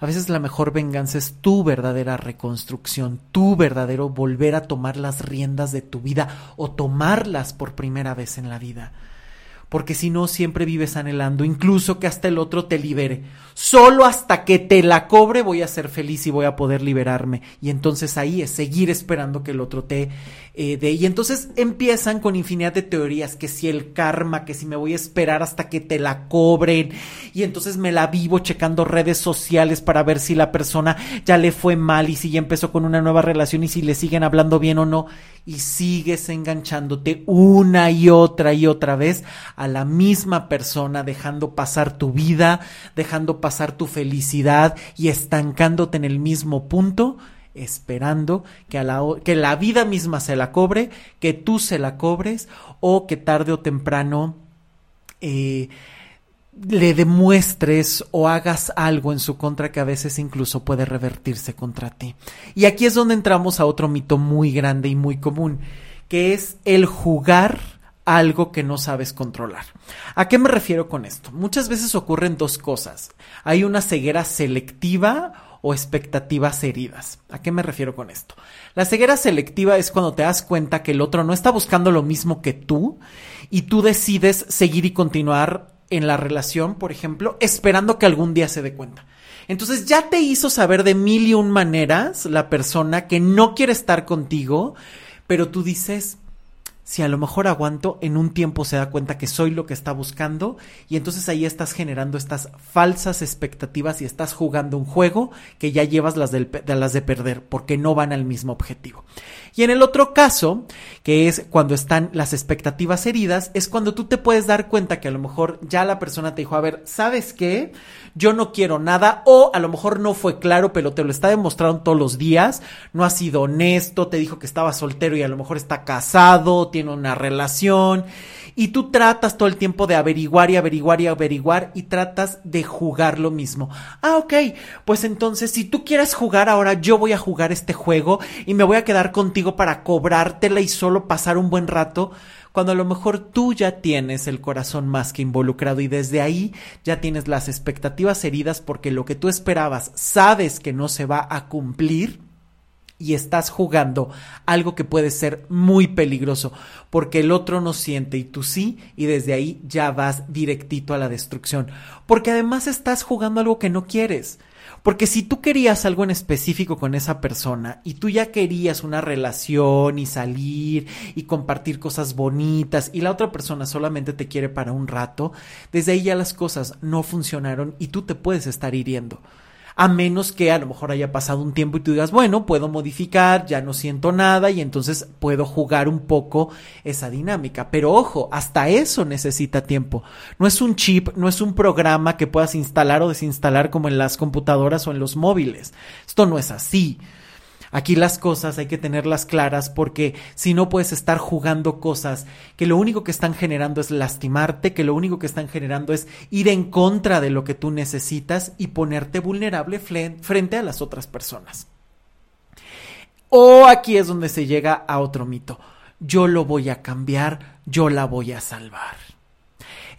A veces la mejor venganza es tu verdadera reconstrucción, tu verdadero volver a tomar las riendas de tu vida o tomarlas por primera vez en la vida porque si no siempre vives anhelando, incluso que hasta el otro te libere. Solo hasta que te la cobre voy a ser feliz y voy a poder liberarme. Y entonces ahí es seguir esperando que el otro te eh, dé. Y entonces empiezan con infinidad de teorías, que si el karma, que si me voy a esperar hasta que te la cobren. Y entonces me la vivo checando redes sociales para ver si la persona ya le fue mal y si ya empezó con una nueva relación y si le siguen hablando bien o no y sigues enganchándote una y otra y otra vez la misma persona, dejando pasar tu vida, dejando pasar tu felicidad y estancándote en el mismo punto, esperando que, a la, que la vida misma se la cobre, que tú se la cobres o que tarde o temprano eh, le demuestres o hagas algo en su contra que a veces incluso puede revertirse contra ti. Y aquí es donde entramos a otro mito muy grande y muy común, que es el jugar algo que no sabes controlar. ¿A qué me refiero con esto? Muchas veces ocurren dos cosas. Hay una ceguera selectiva o expectativas heridas. ¿A qué me refiero con esto? La ceguera selectiva es cuando te das cuenta que el otro no está buscando lo mismo que tú y tú decides seguir y continuar en la relación, por ejemplo, esperando que algún día se dé cuenta. Entonces ya te hizo saber de mil y un maneras la persona que no quiere estar contigo, pero tú dices, si a lo mejor aguanto, en un tiempo se da cuenta que soy lo que está buscando y entonces ahí estás generando estas falsas expectativas y estás jugando un juego que ya llevas las, de las de perder porque no van al mismo objetivo. Y en el otro caso, que es cuando están las expectativas heridas, es cuando tú te puedes dar cuenta que a lo mejor ya la persona te dijo, a ver, ¿sabes qué? Yo no quiero nada o a lo mejor no fue claro, pero te lo está demostrando todos los días, no ha sido honesto, te dijo que estaba soltero y a lo mejor está casado, tiene una relación y tú tratas todo el tiempo de averiguar y averiguar y averiguar y tratas de jugar lo mismo. Ah, ok, pues entonces si tú quieres jugar ahora yo voy a jugar este juego y me voy a quedar contigo para cobrártela y solo pasar un buen rato cuando a lo mejor tú ya tienes el corazón más que involucrado y desde ahí ya tienes las expectativas heridas porque lo que tú esperabas sabes que no se va a cumplir y estás jugando algo que puede ser muy peligroso porque el otro no siente y tú sí y desde ahí ya vas directito a la destrucción. Porque además estás jugando algo que no quieres. Porque si tú querías algo en específico con esa persona y tú ya querías una relación y salir y compartir cosas bonitas y la otra persona solamente te quiere para un rato, desde ahí ya las cosas no funcionaron y tú te puedes estar hiriendo a menos que a lo mejor haya pasado un tiempo y tú digas, bueno, puedo modificar, ya no siento nada y entonces puedo jugar un poco esa dinámica. Pero ojo, hasta eso necesita tiempo. No es un chip, no es un programa que puedas instalar o desinstalar como en las computadoras o en los móviles. Esto no es así. Aquí las cosas hay que tenerlas claras porque si no puedes estar jugando cosas que lo único que están generando es lastimarte, que lo único que están generando es ir en contra de lo que tú necesitas y ponerte vulnerable frente a las otras personas. O aquí es donde se llega a otro mito. Yo lo voy a cambiar, yo la voy a salvar.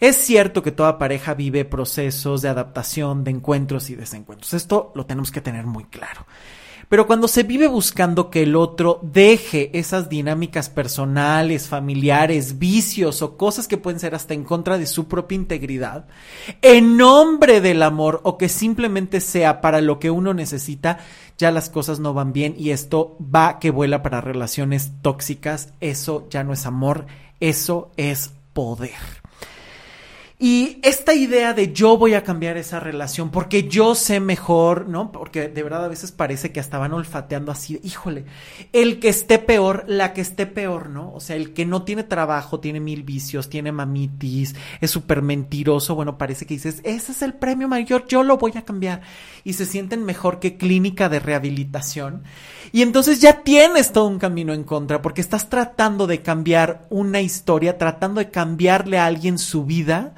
Es cierto que toda pareja vive procesos de adaptación, de encuentros y desencuentros. Esto lo tenemos que tener muy claro. Pero cuando se vive buscando que el otro deje esas dinámicas personales, familiares, vicios o cosas que pueden ser hasta en contra de su propia integridad, en nombre del amor o que simplemente sea para lo que uno necesita, ya las cosas no van bien y esto va que vuela para relaciones tóxicas, eso ya no es amor, eso es poder. Y esta idea de yo voy a cambiar esa relación porque yo sé mejor, ¿no? Porque de verdad a veces parece que estaban olfateando así, híjole, el que esté peor, la que esté peor, ¿no? O sea, el que no tiene trabajo, tiene mil vicios, tiene mamitis, es súper mentiroso, bueno, parece que dices, ese es el premio mayor, yo lo voy a cambiar. Y se sienten mejor que clínica de rehabilitación. Y entonces ya tienes todo un camino en contra porque estás tratando de cambiar una historia, tratando de cambiarle a alguien su vida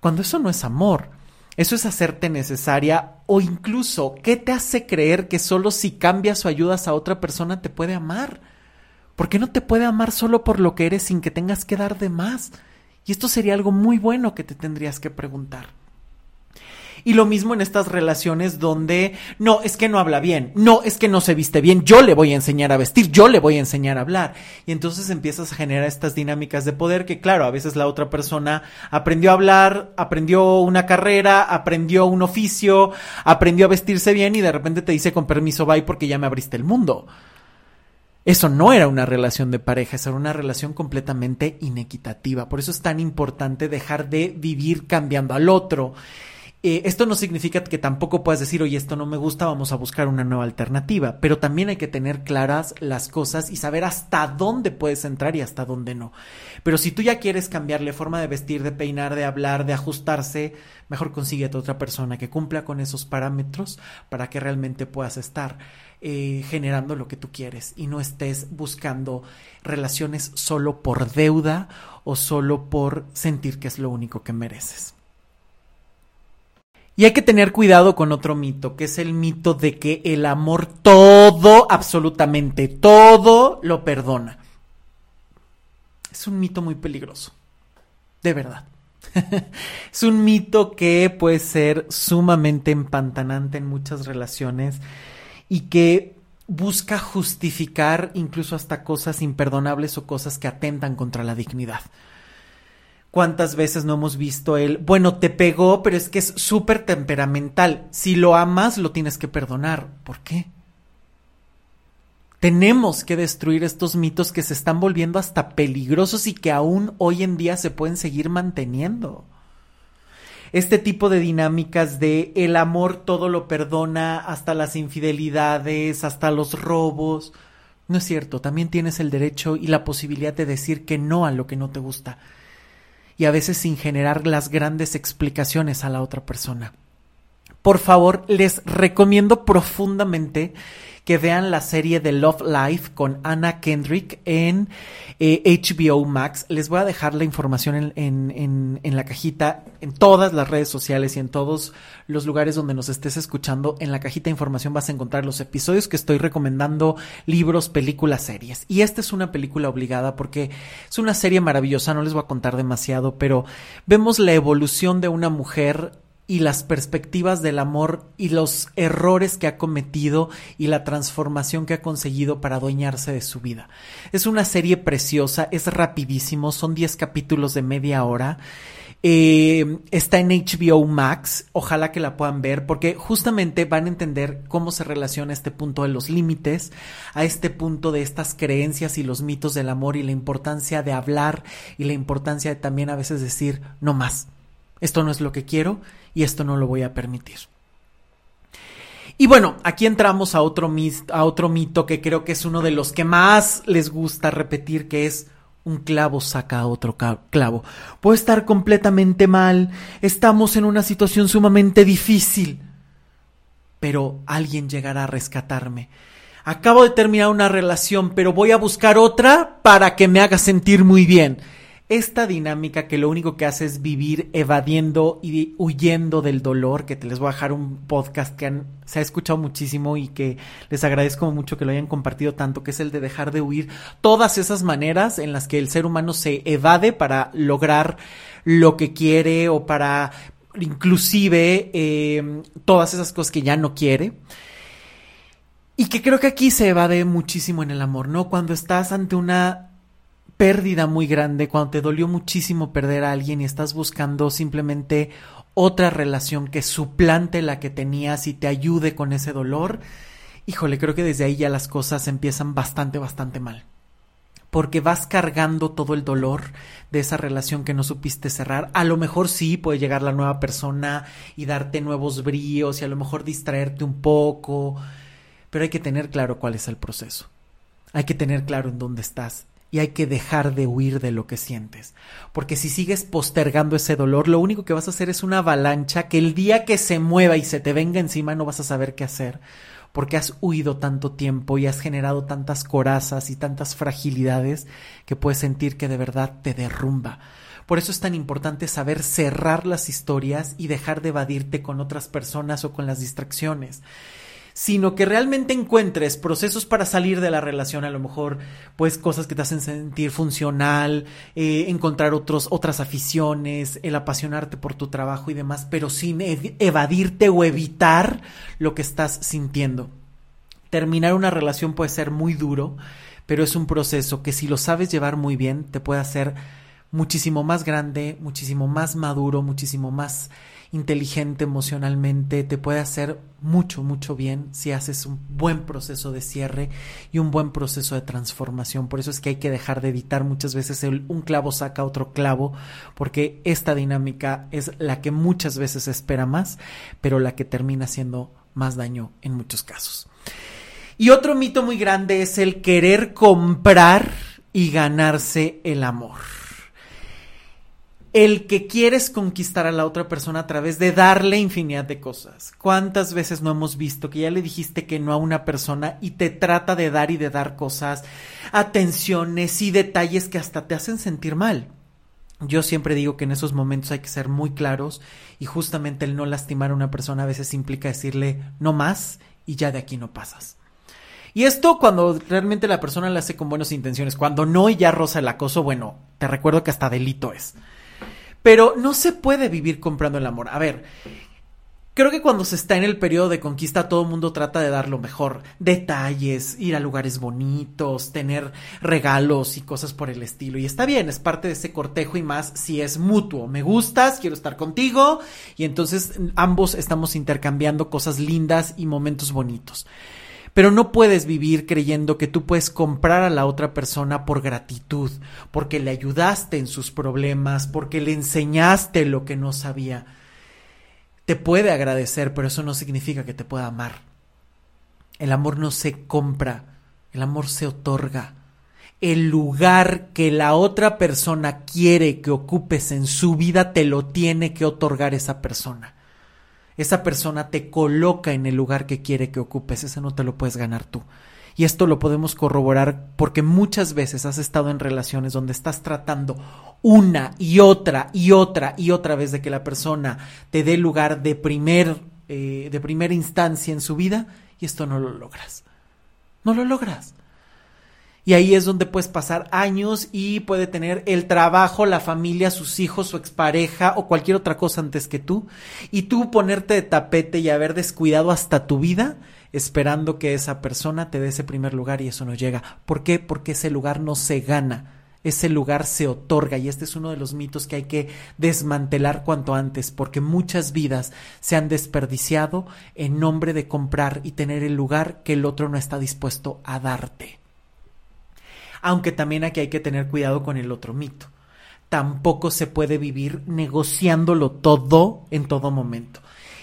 cuando eso no es amor. Eso es hacerte necesaria o incluso, ¿qué te hace creer que solo si cambias o ayudas a otra persona te puede amar? ¿Por qué no te puede amar solo por lo que eres sin que tengas que dar de más? Y esto sería algo muy bueno que te tendrías que preguntar. Y lo mismo en estas relaciones donde no, es que no habla bien, no, es que no se viste bien, yo le voy a enseñar a vestir, yo le voy a enseñar a hablar. Y entonces empiezas a generar estas dinámicas de poder que claro, a veces la otra persona aprendió a hablar, aprendió una carrera, aprendió un oficio, aprendió a vestirse bien y de repente te dice con permiso bye porque ya me abriste el mundo. Eso no era una relación de pareja, eso era una relación completamente inequitativa. Por eso es tan importante dejar de vivir cambiando al otro eh, esto no significa que tampoco puedas decir, oye, esto no me gusta, vamos a buscar una nueva alternativa, pero también hay que tener claras las cosas y saber hasta dónde puedes entrar y hasta dónde no. Pero si tú ya quieres cambiarle forma de vestir, de peinar, de hablar, de ajustarse, mejor consíguete otra persona que cumpla con esos parámetros para que realmente puedas estar eh, generando lo que tú quieres y no estés buscando relaciones solo por deuda o solo por sentir que es lo único que mereces. Y hay que tener cuidado con otro mito, que es el mito de que el amor todo, absolutamente todo, lo perdona. Es un mito muy peligroso, de verdad. [LAUGHS] es un mito que puede ser sumamente empantanante en muchas relaciones y que busca justificar incluso hasta cosas imperdonables o cosas que atentan contra la dignidad. ¿Cuántas veces no hemos visto él? Bueno, te pegó, pero es que es súper temperamental. Si lo amas, lo tienes que perdonar. ¿Por qué? Tenemos que destruir estos mitos que se están volviendo hasta peligrosos y que aún hoy en día se pueden seguir manteniendo. Este tipo de dinámicas de el amor todo lo perdona, hasta las infidelidades, hasta los robos. No es cierto, también tienes el derecho y la posibilidad de decir que no a lo que no te gusta y a veces sin generar las grandes explicaciones a la otra persona. por favor, les recomiendo profundamente que vean la serie de Love Life con Anna Kendrick en HBO eh, Max. Les voy a dejar la información en, en, la cajita, en todas las redes sociales y en todos los lugares donde nos estés escuchando. En la cajita de información vas a encontrar los episodios que estoy recomendando, libros, películas, series. Y esta es una película obligada porque es una serie maravillosa, no les voy a contar demasiado, pero vemos la evolución de una mujer y las perspectivas del amor y los errores que ha cometido y la transformación que ha conseguido para adueñarse de su vida. Es una serie preciosa, es rapidísimo, son 10 capítulos de media hora. Eh, está en HBO Max, ojalá que la puedan ver porque justamente van a entender cómo se relaciona este punto de los límites, a este punto de estas creencias y los mitos del amor y la importancia de hablar y la importancia de también a veces decir no más. Esto no es lo que quiero y esto no lo voy a permitir. Y bueno, aquí entramos a otro, mito que creo que es uno de los que más les gusta repetir, que es un clavo saca a otro clavo. Puedo estar completamente mal, estamos en una situación sumamente difícil, pero alguien llegará a rescatarme. Acabo de terminar una relación, pero voy a buscar otra para que me haga sentir muy bien esta dinámica que lo único que hace es vivir evadiendo y huyendo del dolor, que te les voy a dejar un podcast que se ha escuchado muchísimo y que les agradezco mucho que lo hayan compartido tanto, que es el de dejar de huir todas esas maneras en las que el ser humano se evade para lograr lo que quiere o para inclusive eh, todas esas cosas que ya no quiere. Y que creo que aquí se evade muchísimo en el amor, ¿no? Cuando estás ante una pérdida muy grande, cuando te dolió muchísimo perder a alguien y estás buscando simplemente otra relación que suplante la que tenías y te ayude con ese dolor, híjole, creo que desde ahí ya las cosas empiezan bastante, bastante mal. Porque vas cargando todo el dolor de esa relación que no supiste cerrar. A lo mejor sí puede llegar la nueva persona y darte nuevos bríos y a lo mejor distraerte un poco, pero hay que tener claro cuál es el proceso. Hay que tener claro en dónde estás y hay que dejar de huir de lo que sientes. Porque si sigues postergando ese dolor, lo único que vas a hacer es una avalancha que el día que se mueva y se te venga encima no vas a saber qué hacer. Porque has huido tanto tiempo y has generado tantas corazas y tantas fragilidades que puedes sentir que de verdad te derrumba. Por eso es tan importante saber cerrar las historias y dejar de evadirte con otras personas o con las distracciones sino que realmente encuentres procesos para salir de la relación, a lo mejor, pues cosas que te hacen sentir funcional, eh, encontrar otros, otras aficiones, el apasionarte por tu trabajo y demás, pero sin evadirte o evitar lo que estás sintiendo. Terminar una relación puede ser muy duro, pero es un proceso que si lo sabes llevar muy bien, te puede hacer muchísimo más grande, muchísimo más maduro, muchísimo más inteligente emocionalmente, te puede hacer mucho, mucho bien si haces un buen proceso de cierre y un buen proceso de transformación. Por eso es que hay que dejar de editar muchas veces el, un clavo saca otro clavo, porque esta dinámica es la que muchas veces espera más, pero la que termina haciendo más daño en muchos casos. Y otro mito muy grande es el querer comprar y ganarse el amor el que quieres conquistar a la otra persona a través de darle infinidad de cosas. ¿Cuántas veces no hemos visto que ya le dijiste que no a una persona y te trata de dar y de dar cosas, atenciones y detalles que hasta te hacen sentir mal? Yo siempre digo que en esos momentos hay que ser muy claros y justamente el no lastimar a una persona a veces implica decirle no más y ya de aquí no pasas. Y esto cuando realmente la persona le hace con buenas intenciones, cuando no y ya roza el acoso, bueno, te recuerdo que hasta delito es. Pero no se puede vivir comprando el amor. A ver, Creo que cuando se está en el periodo de conquista todo el mundo trata de dar lo mejor. Detalles, ir a lugares bonitos, tener regalos y cosas por el estilo. Y está bien, es parte de ese cortejo y más si es mutuo. Me gustas, quiero estar contigo. Y entonces ambos estamos intercambiando cosas lindas y momentos bonitos. Pero no puedes vivir creyendo que tú puedes comprar a la otra persona por gratitud, porque le ayudaste en sus problemas, porque le enseñaste lo que no sabía. Te puede agradecer, pero eso no significa que te pueda amar. El amor no se compra, el amor se otorga. El lugar que la otra persona quiere que ocupes en su vida te lo tiene que otorgar esa persona. Esa persona te coloca en el lugar que quiere que ocupes, ese no te lo puedes ganar tú. Y esto lo podemos corroborar porque muchas veces has estado en relaciones donde estás tratando una y otra y otra y otra vez de que la persona te dé lugar de primer eh, de primera instancia en su vida y esto no lo logras. No lo logras. Y ahí es donde puedes pasar años y puede tener el trabajo, la familia, sus hijos, su expareja o cualquier otra cosa antes que tú. Y tú ponerte de tapete y haber descuidado hasta tu vida esperando que esa persona te dé ese primer lugar y eso no llega. ¿Por qué? Porque ese lugar no se gana. Ese lugar se otorga y este es uno de los mitos que hay que desmantelar cuanto antes porque muchas vidas se han desperdiciado en nombre de comprar y tener el lugar que el otro no está dispuesto a darte aunque también aquí hay que tener cuidado con el otro mito. Tampoco se puede vivir negociándolo todo en todo momento.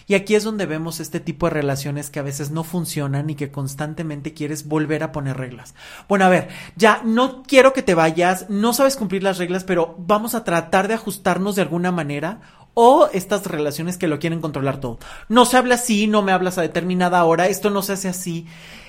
Y aquí es donde vemos este tipo de relaciones que a veces no funcionan y que constantemente quieres volver a poner reglas. Bueno, a ver, ya no quiero que te vayas, no sabes cumplir las reglas, pero vamos a tratar de ajustarnos de alguna manera o estas relaciones que lo quieren controlar todo. No se habla así, no me hablas a determinada hora, esto no se hace así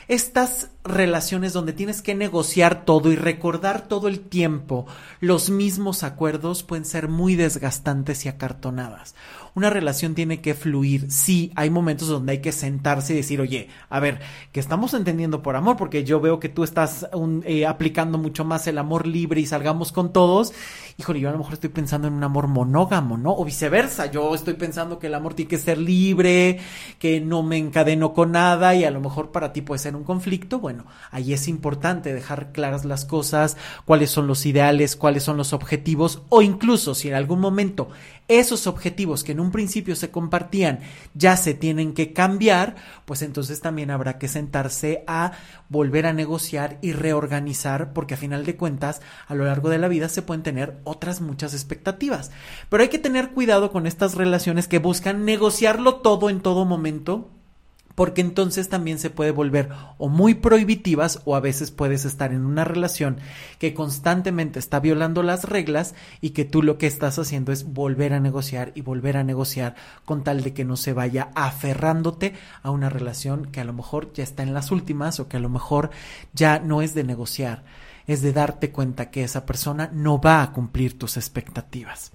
estas relaciones donde tienes que negociar todo y recordar todo el tiempo los mismos acuerdos pueden ser muy desgastantes y acartonadas. Una relación tiene que fluir. Sí, hay momentos donde hay que sentarse y decir, oye, a ver, que estamos entendiendo por amor, porque yo veo que tú estás eh, aplicando mucho más el amor libre y salgamos con todos. Híjole, yo a lo mejor estoy pensando en un amor monógamo, ¿no? O viceversa, yo estoy pensando que el amor tiene que ser libre, que no me encadeno con nada y a lo mejor para ti puede ser un conflicto. Bueno, ahí es importante dejar claras las cosas, cuáles son los ideales, cuáles son los objetivos o incluso si en algún momento esos objetivos que en un principio se compartían ya se tienen que cambiar, pues entonces también habrá que sentarse a volver a negociar y reorganizar, porque a final de cuentas, a lo largo de la vida se pueden tener otras muchas expectativas. Pero hay que tener cuidado con estas relaciones que buscan negociarlo todo en todo momento porque entonces también se puede volver o muy prohibitivas o a veces puedes estar en una relación que constantemente está violando las reglas y que tú lo que estás haciendo es volver a negociar y volver a negociar con tal de que no se vaya aferrándote a una relación que a lo mejor ya está en las últimas o que a lo mejor ya no es de negociar, es de darte cuenta que esa persona no va a cumplir tus expectativas.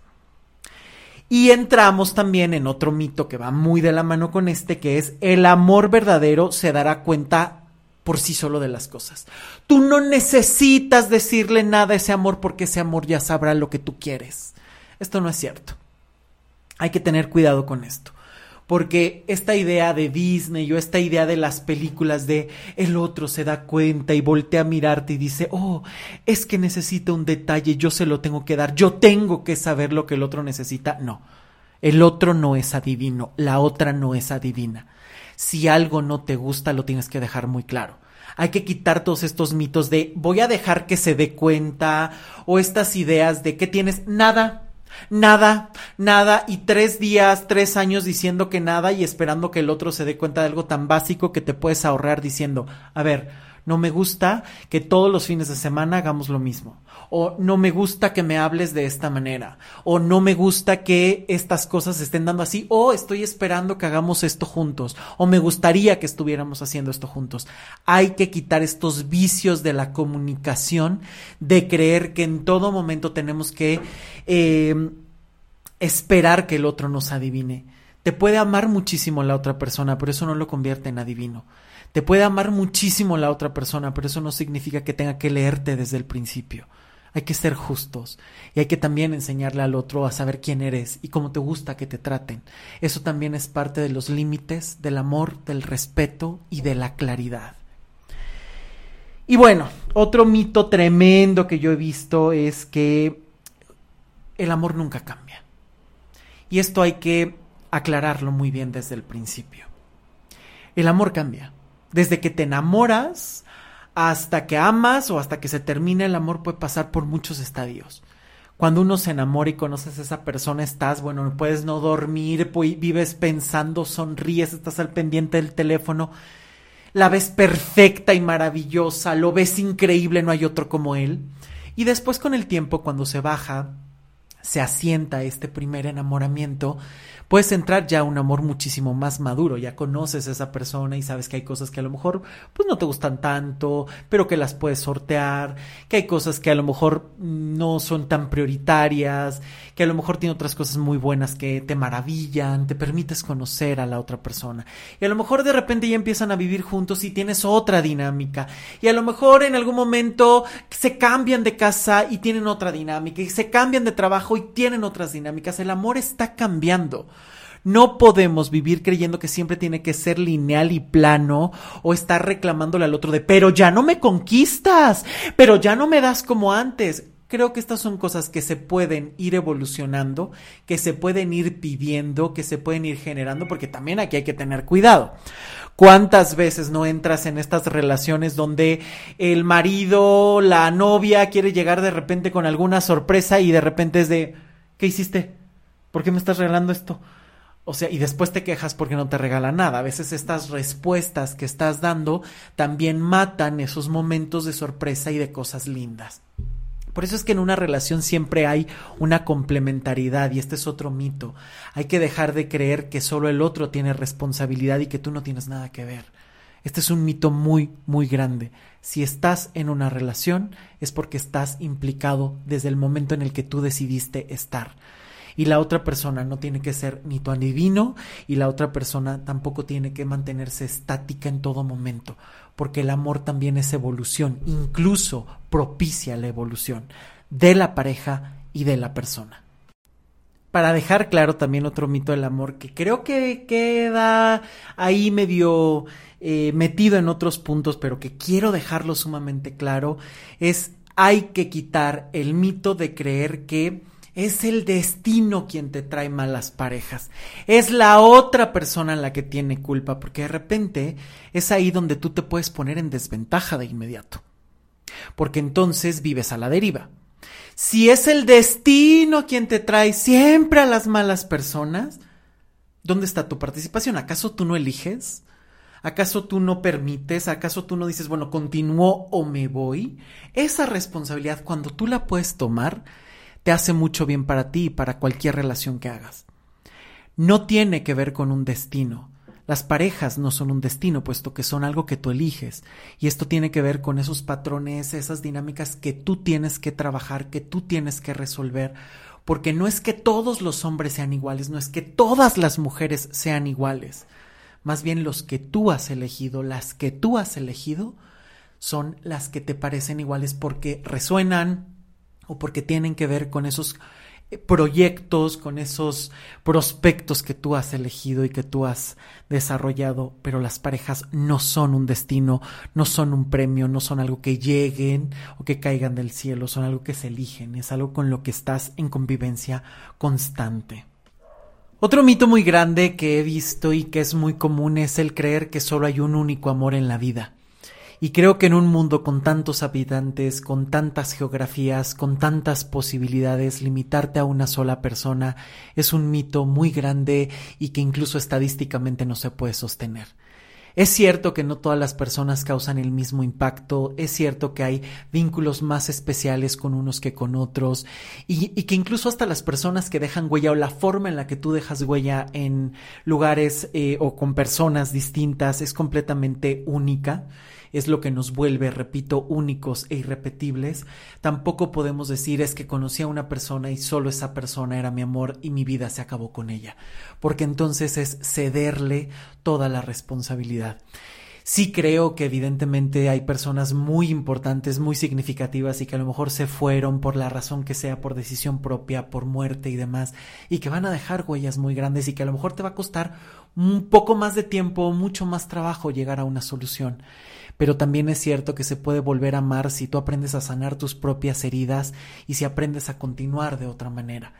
Y entramos también en otro mito que va muy de la mano con este, que es el amor verdadero se dará cuenta por sí solo de las cosas. Tú no necesitas decirle nada a ese amor porque ese amor ya sabrá lo que tú quieres. Esto no es cierto. Hay que tener cuidado con esto porque esta idea de Disney o esta idea de las películas de el otro se da cuenta y voltea a mirarte y dice, oh, es que necesita un detalle, yo se lo tengo que dar, yo tengo que saber lo que el otro necesita. No, el otro no es adivino, la otra no es adivina. Si algo no te gusta, lo tienes que dejar muy claro. Hay que quitar todos estos mitos de voy a dejar que se dé cuenta o estas ideas de que tienes nada, Nada, nada, y tres días, tres años diciendo que nada y esperando que el otro se dé cuenta de algo tan básico que te puedes ahorrar diciendo, a ver, no me gusta que todos los fines de semana hagamos lo mismo. O no me gusta que me hables de esta manera. O no me gusta que estas cosas se estén dando así. O estoy esperando que hagamos esto juntos. O me gustaría que estuviéramos haciendo esto juntos. Hay que quitar estos vicios de la comunicación, de creer que en todo momento tenemos que eh, esperar que el otro nos adivine. Te puede amar muchísimo la otra persona, pero eso no lo convierte en adivino. Te puede amar muchísimo la otra persona, pero eso no significa que tenga que leerte desde el principio. Hay que ser justos y hay que también enseñarle al otro a saber quién eres y cómo te gusta que te traten. Eso también es parte de los límites del amor, del respeto y de la claridad. Y bueno, otro mito tremendo que yo he visto es que el amor nunca cambia. Y esto hay que aclararlo muy bien desde el principio. El amor cambia. Desde que te enamoras hasta que amas o hasta que se termina el amor puede pasar por muchos estadios. Cuando uno se enamora y conoces a esa persona, estás, bueno, puedes no dormir, vives pensando, sonríes, estás al pendiente del teléfono, la ves perfecta y maravillosa, lo ves increíble, no hay otro como él. Y después con el tiempo, cuando se baja se asienta este primer enamoramiento, puedes entrar ya a un amor muchísimo más maduro, ya conoces a esa persona y sabes que hay cosas que a lo mejor pues no te gustan tanto, pero que las puedes sortear, que hay cosas que a lo mejor no son tan prioritarias, que a lo mejor tiene otras cosas muy buenas que te maravillan, te permites conocer a la otra persona. Y a lo mejor de repente ya empiezan a vivir juntos y tienes otra dinámica. Y a lo mejor en algún momento se cambian de casa y tienen otra dinámica y se cambian de trabajo y tienen otras dinámicas. El amor está cambiando. No podemos vivir creyendo que siempre tiene que ser lineal y plano o estar reclamándole al otro de, pero ya no me conquistas, pero ya no me das como antes. Creo que estas son cosas que se pueden ir evolucionando, que se pueden ir pidiendo, que se pueden ir generando, porque también aquí hay que tener cuidado. ¿Cuántas veces no entras en estas relaciones donde el marido, la novia quiere llegar de repente con alguna sorpresa y de repente es de, ¿qué hiciste? ¿Por qué me estás regalando esto? O sea, y después te quejas porque no te regala nada. A veces estas respuestas que estás dando también matan esos momentos de sorpresa y de cosas lindas. Por eso es que en una relación siempre hay una complementariedad y este es otro mito. Hay que dejar de creer que solo el otro tiene responsabilidad y que tú no tienes nada que ver. Este es un mito muy, muy grande. Si estás en una relación es porque estás implicado desde el momento en el que tú decidiste estar y la otra persona no tiene que ser ni tu adivino y la otra persona tampoco tiene que mantenerse estática en todo momento, porque el amor también es evolución, incluso propicia la evolución de la pareja y de la persona. Para dejar claro también otro mito del amor que creo que queda ahí medio eh, metido en otros puntos, pero que quiero dejarlo sumamente claro, es hay que quitar el mito de creer que es el destino quien te trae malas parejas. Es la otra persona la que tiene culpa, porque de repente es ahí donde tú te puedes poner en desventaja de inmediato. Porque entonces vives a la deriva. Si es el destino quien te trae siempre a las malas personas, ¿dónde está tu participación? ¿Acaso tú no eliges? ¿Acaso tú no permites? ¿Acaso tú no dices, bueno, continúo o me voy? Esa responsabilidad, cuando tú la puedes tomar, te hace mucho bien para ti y para cualquier relación que hagas. No tiene que ver con un destino. Las parejas no son un destino, puesto que son algo que tú eliges. Y esto tiene que ver con esos patrones, esas dinámicas que tú tienes que trabajar, que tú tienes que resolver. Porque no es que todos los hombres sean iguales, no es que todas las mujeres sean iguales. Más bien los que tú has elegido, las que tú has elegido, son las que te parecen iguales porque resuenan, o porque tienen que ver con esos eh, proyectos, con esos prospectos que tú has elegido y que tú has desarrollado, pero las parejas no son un destino, no son un premio, no son algo que lleguen o que caigan del cielo, son algo que se eligen, es algo con lo que estás en convivencia constante. Otro mito muy grande que he visto y que es muy común es el creer que solo hay un único amor en la vida. Y creo que en un mundo con tantos habitantes, con tantas geografías, con tantas posibilidades, limitarte a una sola persona es un mito muy grande y que incluso estadísticamente no se puede sostener. Es cierto que no todas las personas causan el mismo impacto, es cierto que hay vínculos más especiales con unos que con otros, y, que incluso hasta las personas que dejan huella o la forma en la que tú dejas huella en lugares eh, o con personas distintas es completamente única es lo que nos vuelve, repito, únicos e irrepetibles, tampoco podemos decir es que conocí a una persona y solo esa persona era mi amor y mi vida se acabó con ella, porque entonces es cederle toda la responsabilidad. Sí creo que evidentemente hay personas muy importantes, muy significativas y que a lo mejor se fueron por la razón que sea, por decisión propia, por muerte y demás, y que van a dejar huellas muy grandes y que a lo mejor te va a costar un poco más de tiempo, mucho más trabajo llegar a una solución. Pero también es cierto que se puede volver a amar si tú aprendes a sanar tus propias heridas y si aprendes a continuar de otra manera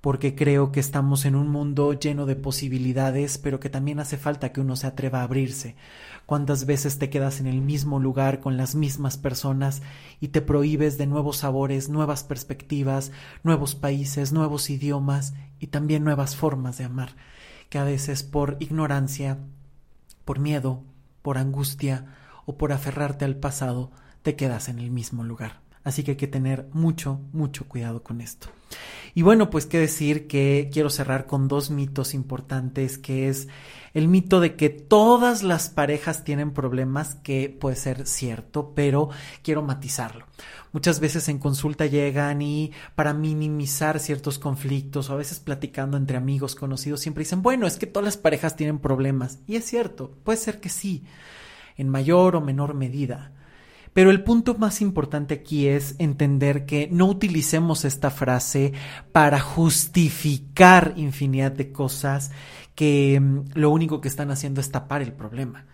porque creo que estamos en un mundo lleno de posibilidades, pero que también hace falta que uno se atreva a abrirse. ¿Cuántas veces te quedas en el mismo lugar con las mismas personas y te prohíbes de nuevos sabores, nuevas perspectivas, nuevos países, nuevos idiomas y también nuevas formas de amar, que a veces por ignorancia, por miedo, por angustia, o por aferrarte al pasado te quedas en el mismo lugar. Así que hay que tener mucho, mucho cuidado con esto. Y bueno, pues qué decir que quiero cerrar con dos mitos importantes, que es el mito de que todas las parejas tienen problemas, que puede ser cierto, pero quiero matizarlo. Muchas veces en consulta llegan y para minimizar ciertos conflictos o a veces platicando entre amigos conocidos siempre dicen, bueno, es que todas las parejas tienen problemas. Y es cierto, puede ser que sí, en mayor o menor medida. Pero el punto más importante aquí es entender que no utilicemos esta frase para justificar infinidad de cosas que mm, lo único que están haciendo es tapar el problema.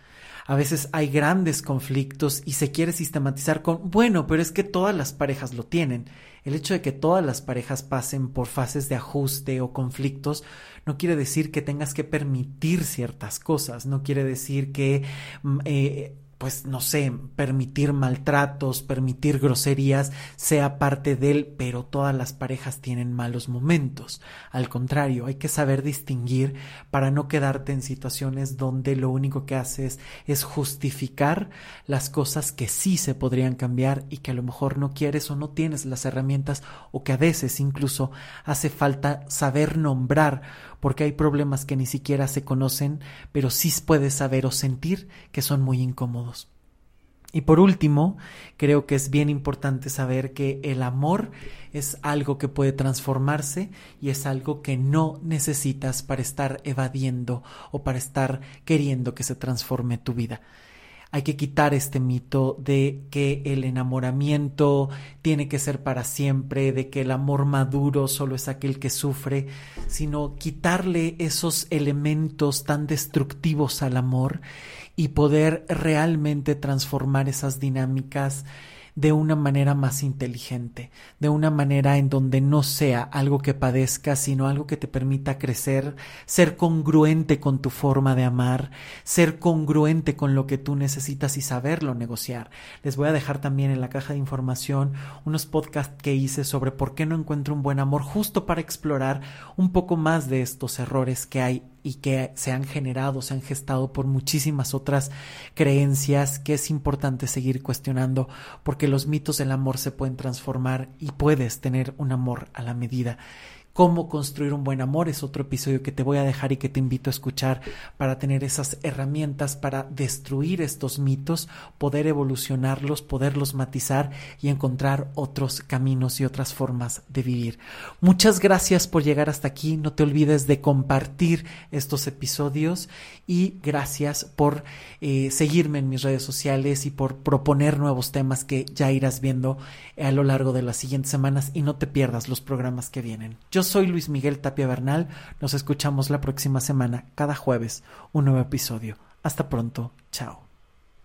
A veces hay grandes conflictos y se quiere sistematizar con, bueno, pero es que todas las parejas lo tienen. El hecho de que todas las parejas pasen por fases de ajuste o conflictos no quiere decir que tengas que permitir ciertas cosas, no quiere decir que mm, eh, pues no sé, permitir maltratos, permitir groserías, sea parte de él, pero todas las parejas tienen malos momentos. Al contrario, hay que saber distinguir para no quedarte en situaciones donde lo único que haces es justificar las cosas que sí se podrían cambiar y que a lo mejor no quieres o no tienes las herramientas o que a veces incluso hace falta saber nombrar porque hay problemas que ni siquiera se conocen, pero sí puedes saber o sentir que son muy incómodos. Y por último, creo que es bien importante saber que el amor es algo que puede transformarse y es algo que no necesitas para estar evadiendo o para estar queriendo que se transforme tu vida. Hay que quitar este mito de que el enamoramiento tiene que ser para siempre, de que el amor maduro solo es aquel que sufre, sino quitarle esos elementos tan destructivos al amor y poder realmente transformar esas dinámicas de una manera más inteligente, de una manera en donde no sea algo que padezcas, sino algo que te permita crecer, ser congruente con tu forma de amar, ser congruente con lo que tú necesitas y saberlo negociar. Les voy a dejar también en la caja de información unos podcasts que hice sobre por qué no encuentro un buen amor, justo para explorar un poco más de estos errores que hay y que se han generado, se han gestado por muchísimas otras creencias que es importante seguir cuestionando porque los mitos del amor se pueden transformar y puedes tener un amor a la medida Cómo construir un buen amor es otro episodio que te voy a dejar y que te invito a escuchar para tener esas herramientas para destruir estos mitos, poder evolucionarlos, poderlos matizar y encontrar otros caminos y otras formas de vivir. Muchas gracias por llegar hasta aquí. No te olvides de compartir estos episodios y gracias por eh, seguirme en mis redes sociales y por proponer nuevos temas que ya irás viendo a lo largo de las siguientes semanas y no te pierdas los programas que vienen. Soy Luis Miguel Tapia Bernal. Nos escuchamos la próxima semana, cada jueves, un nuevo episodio. Hasta pronto. Chao.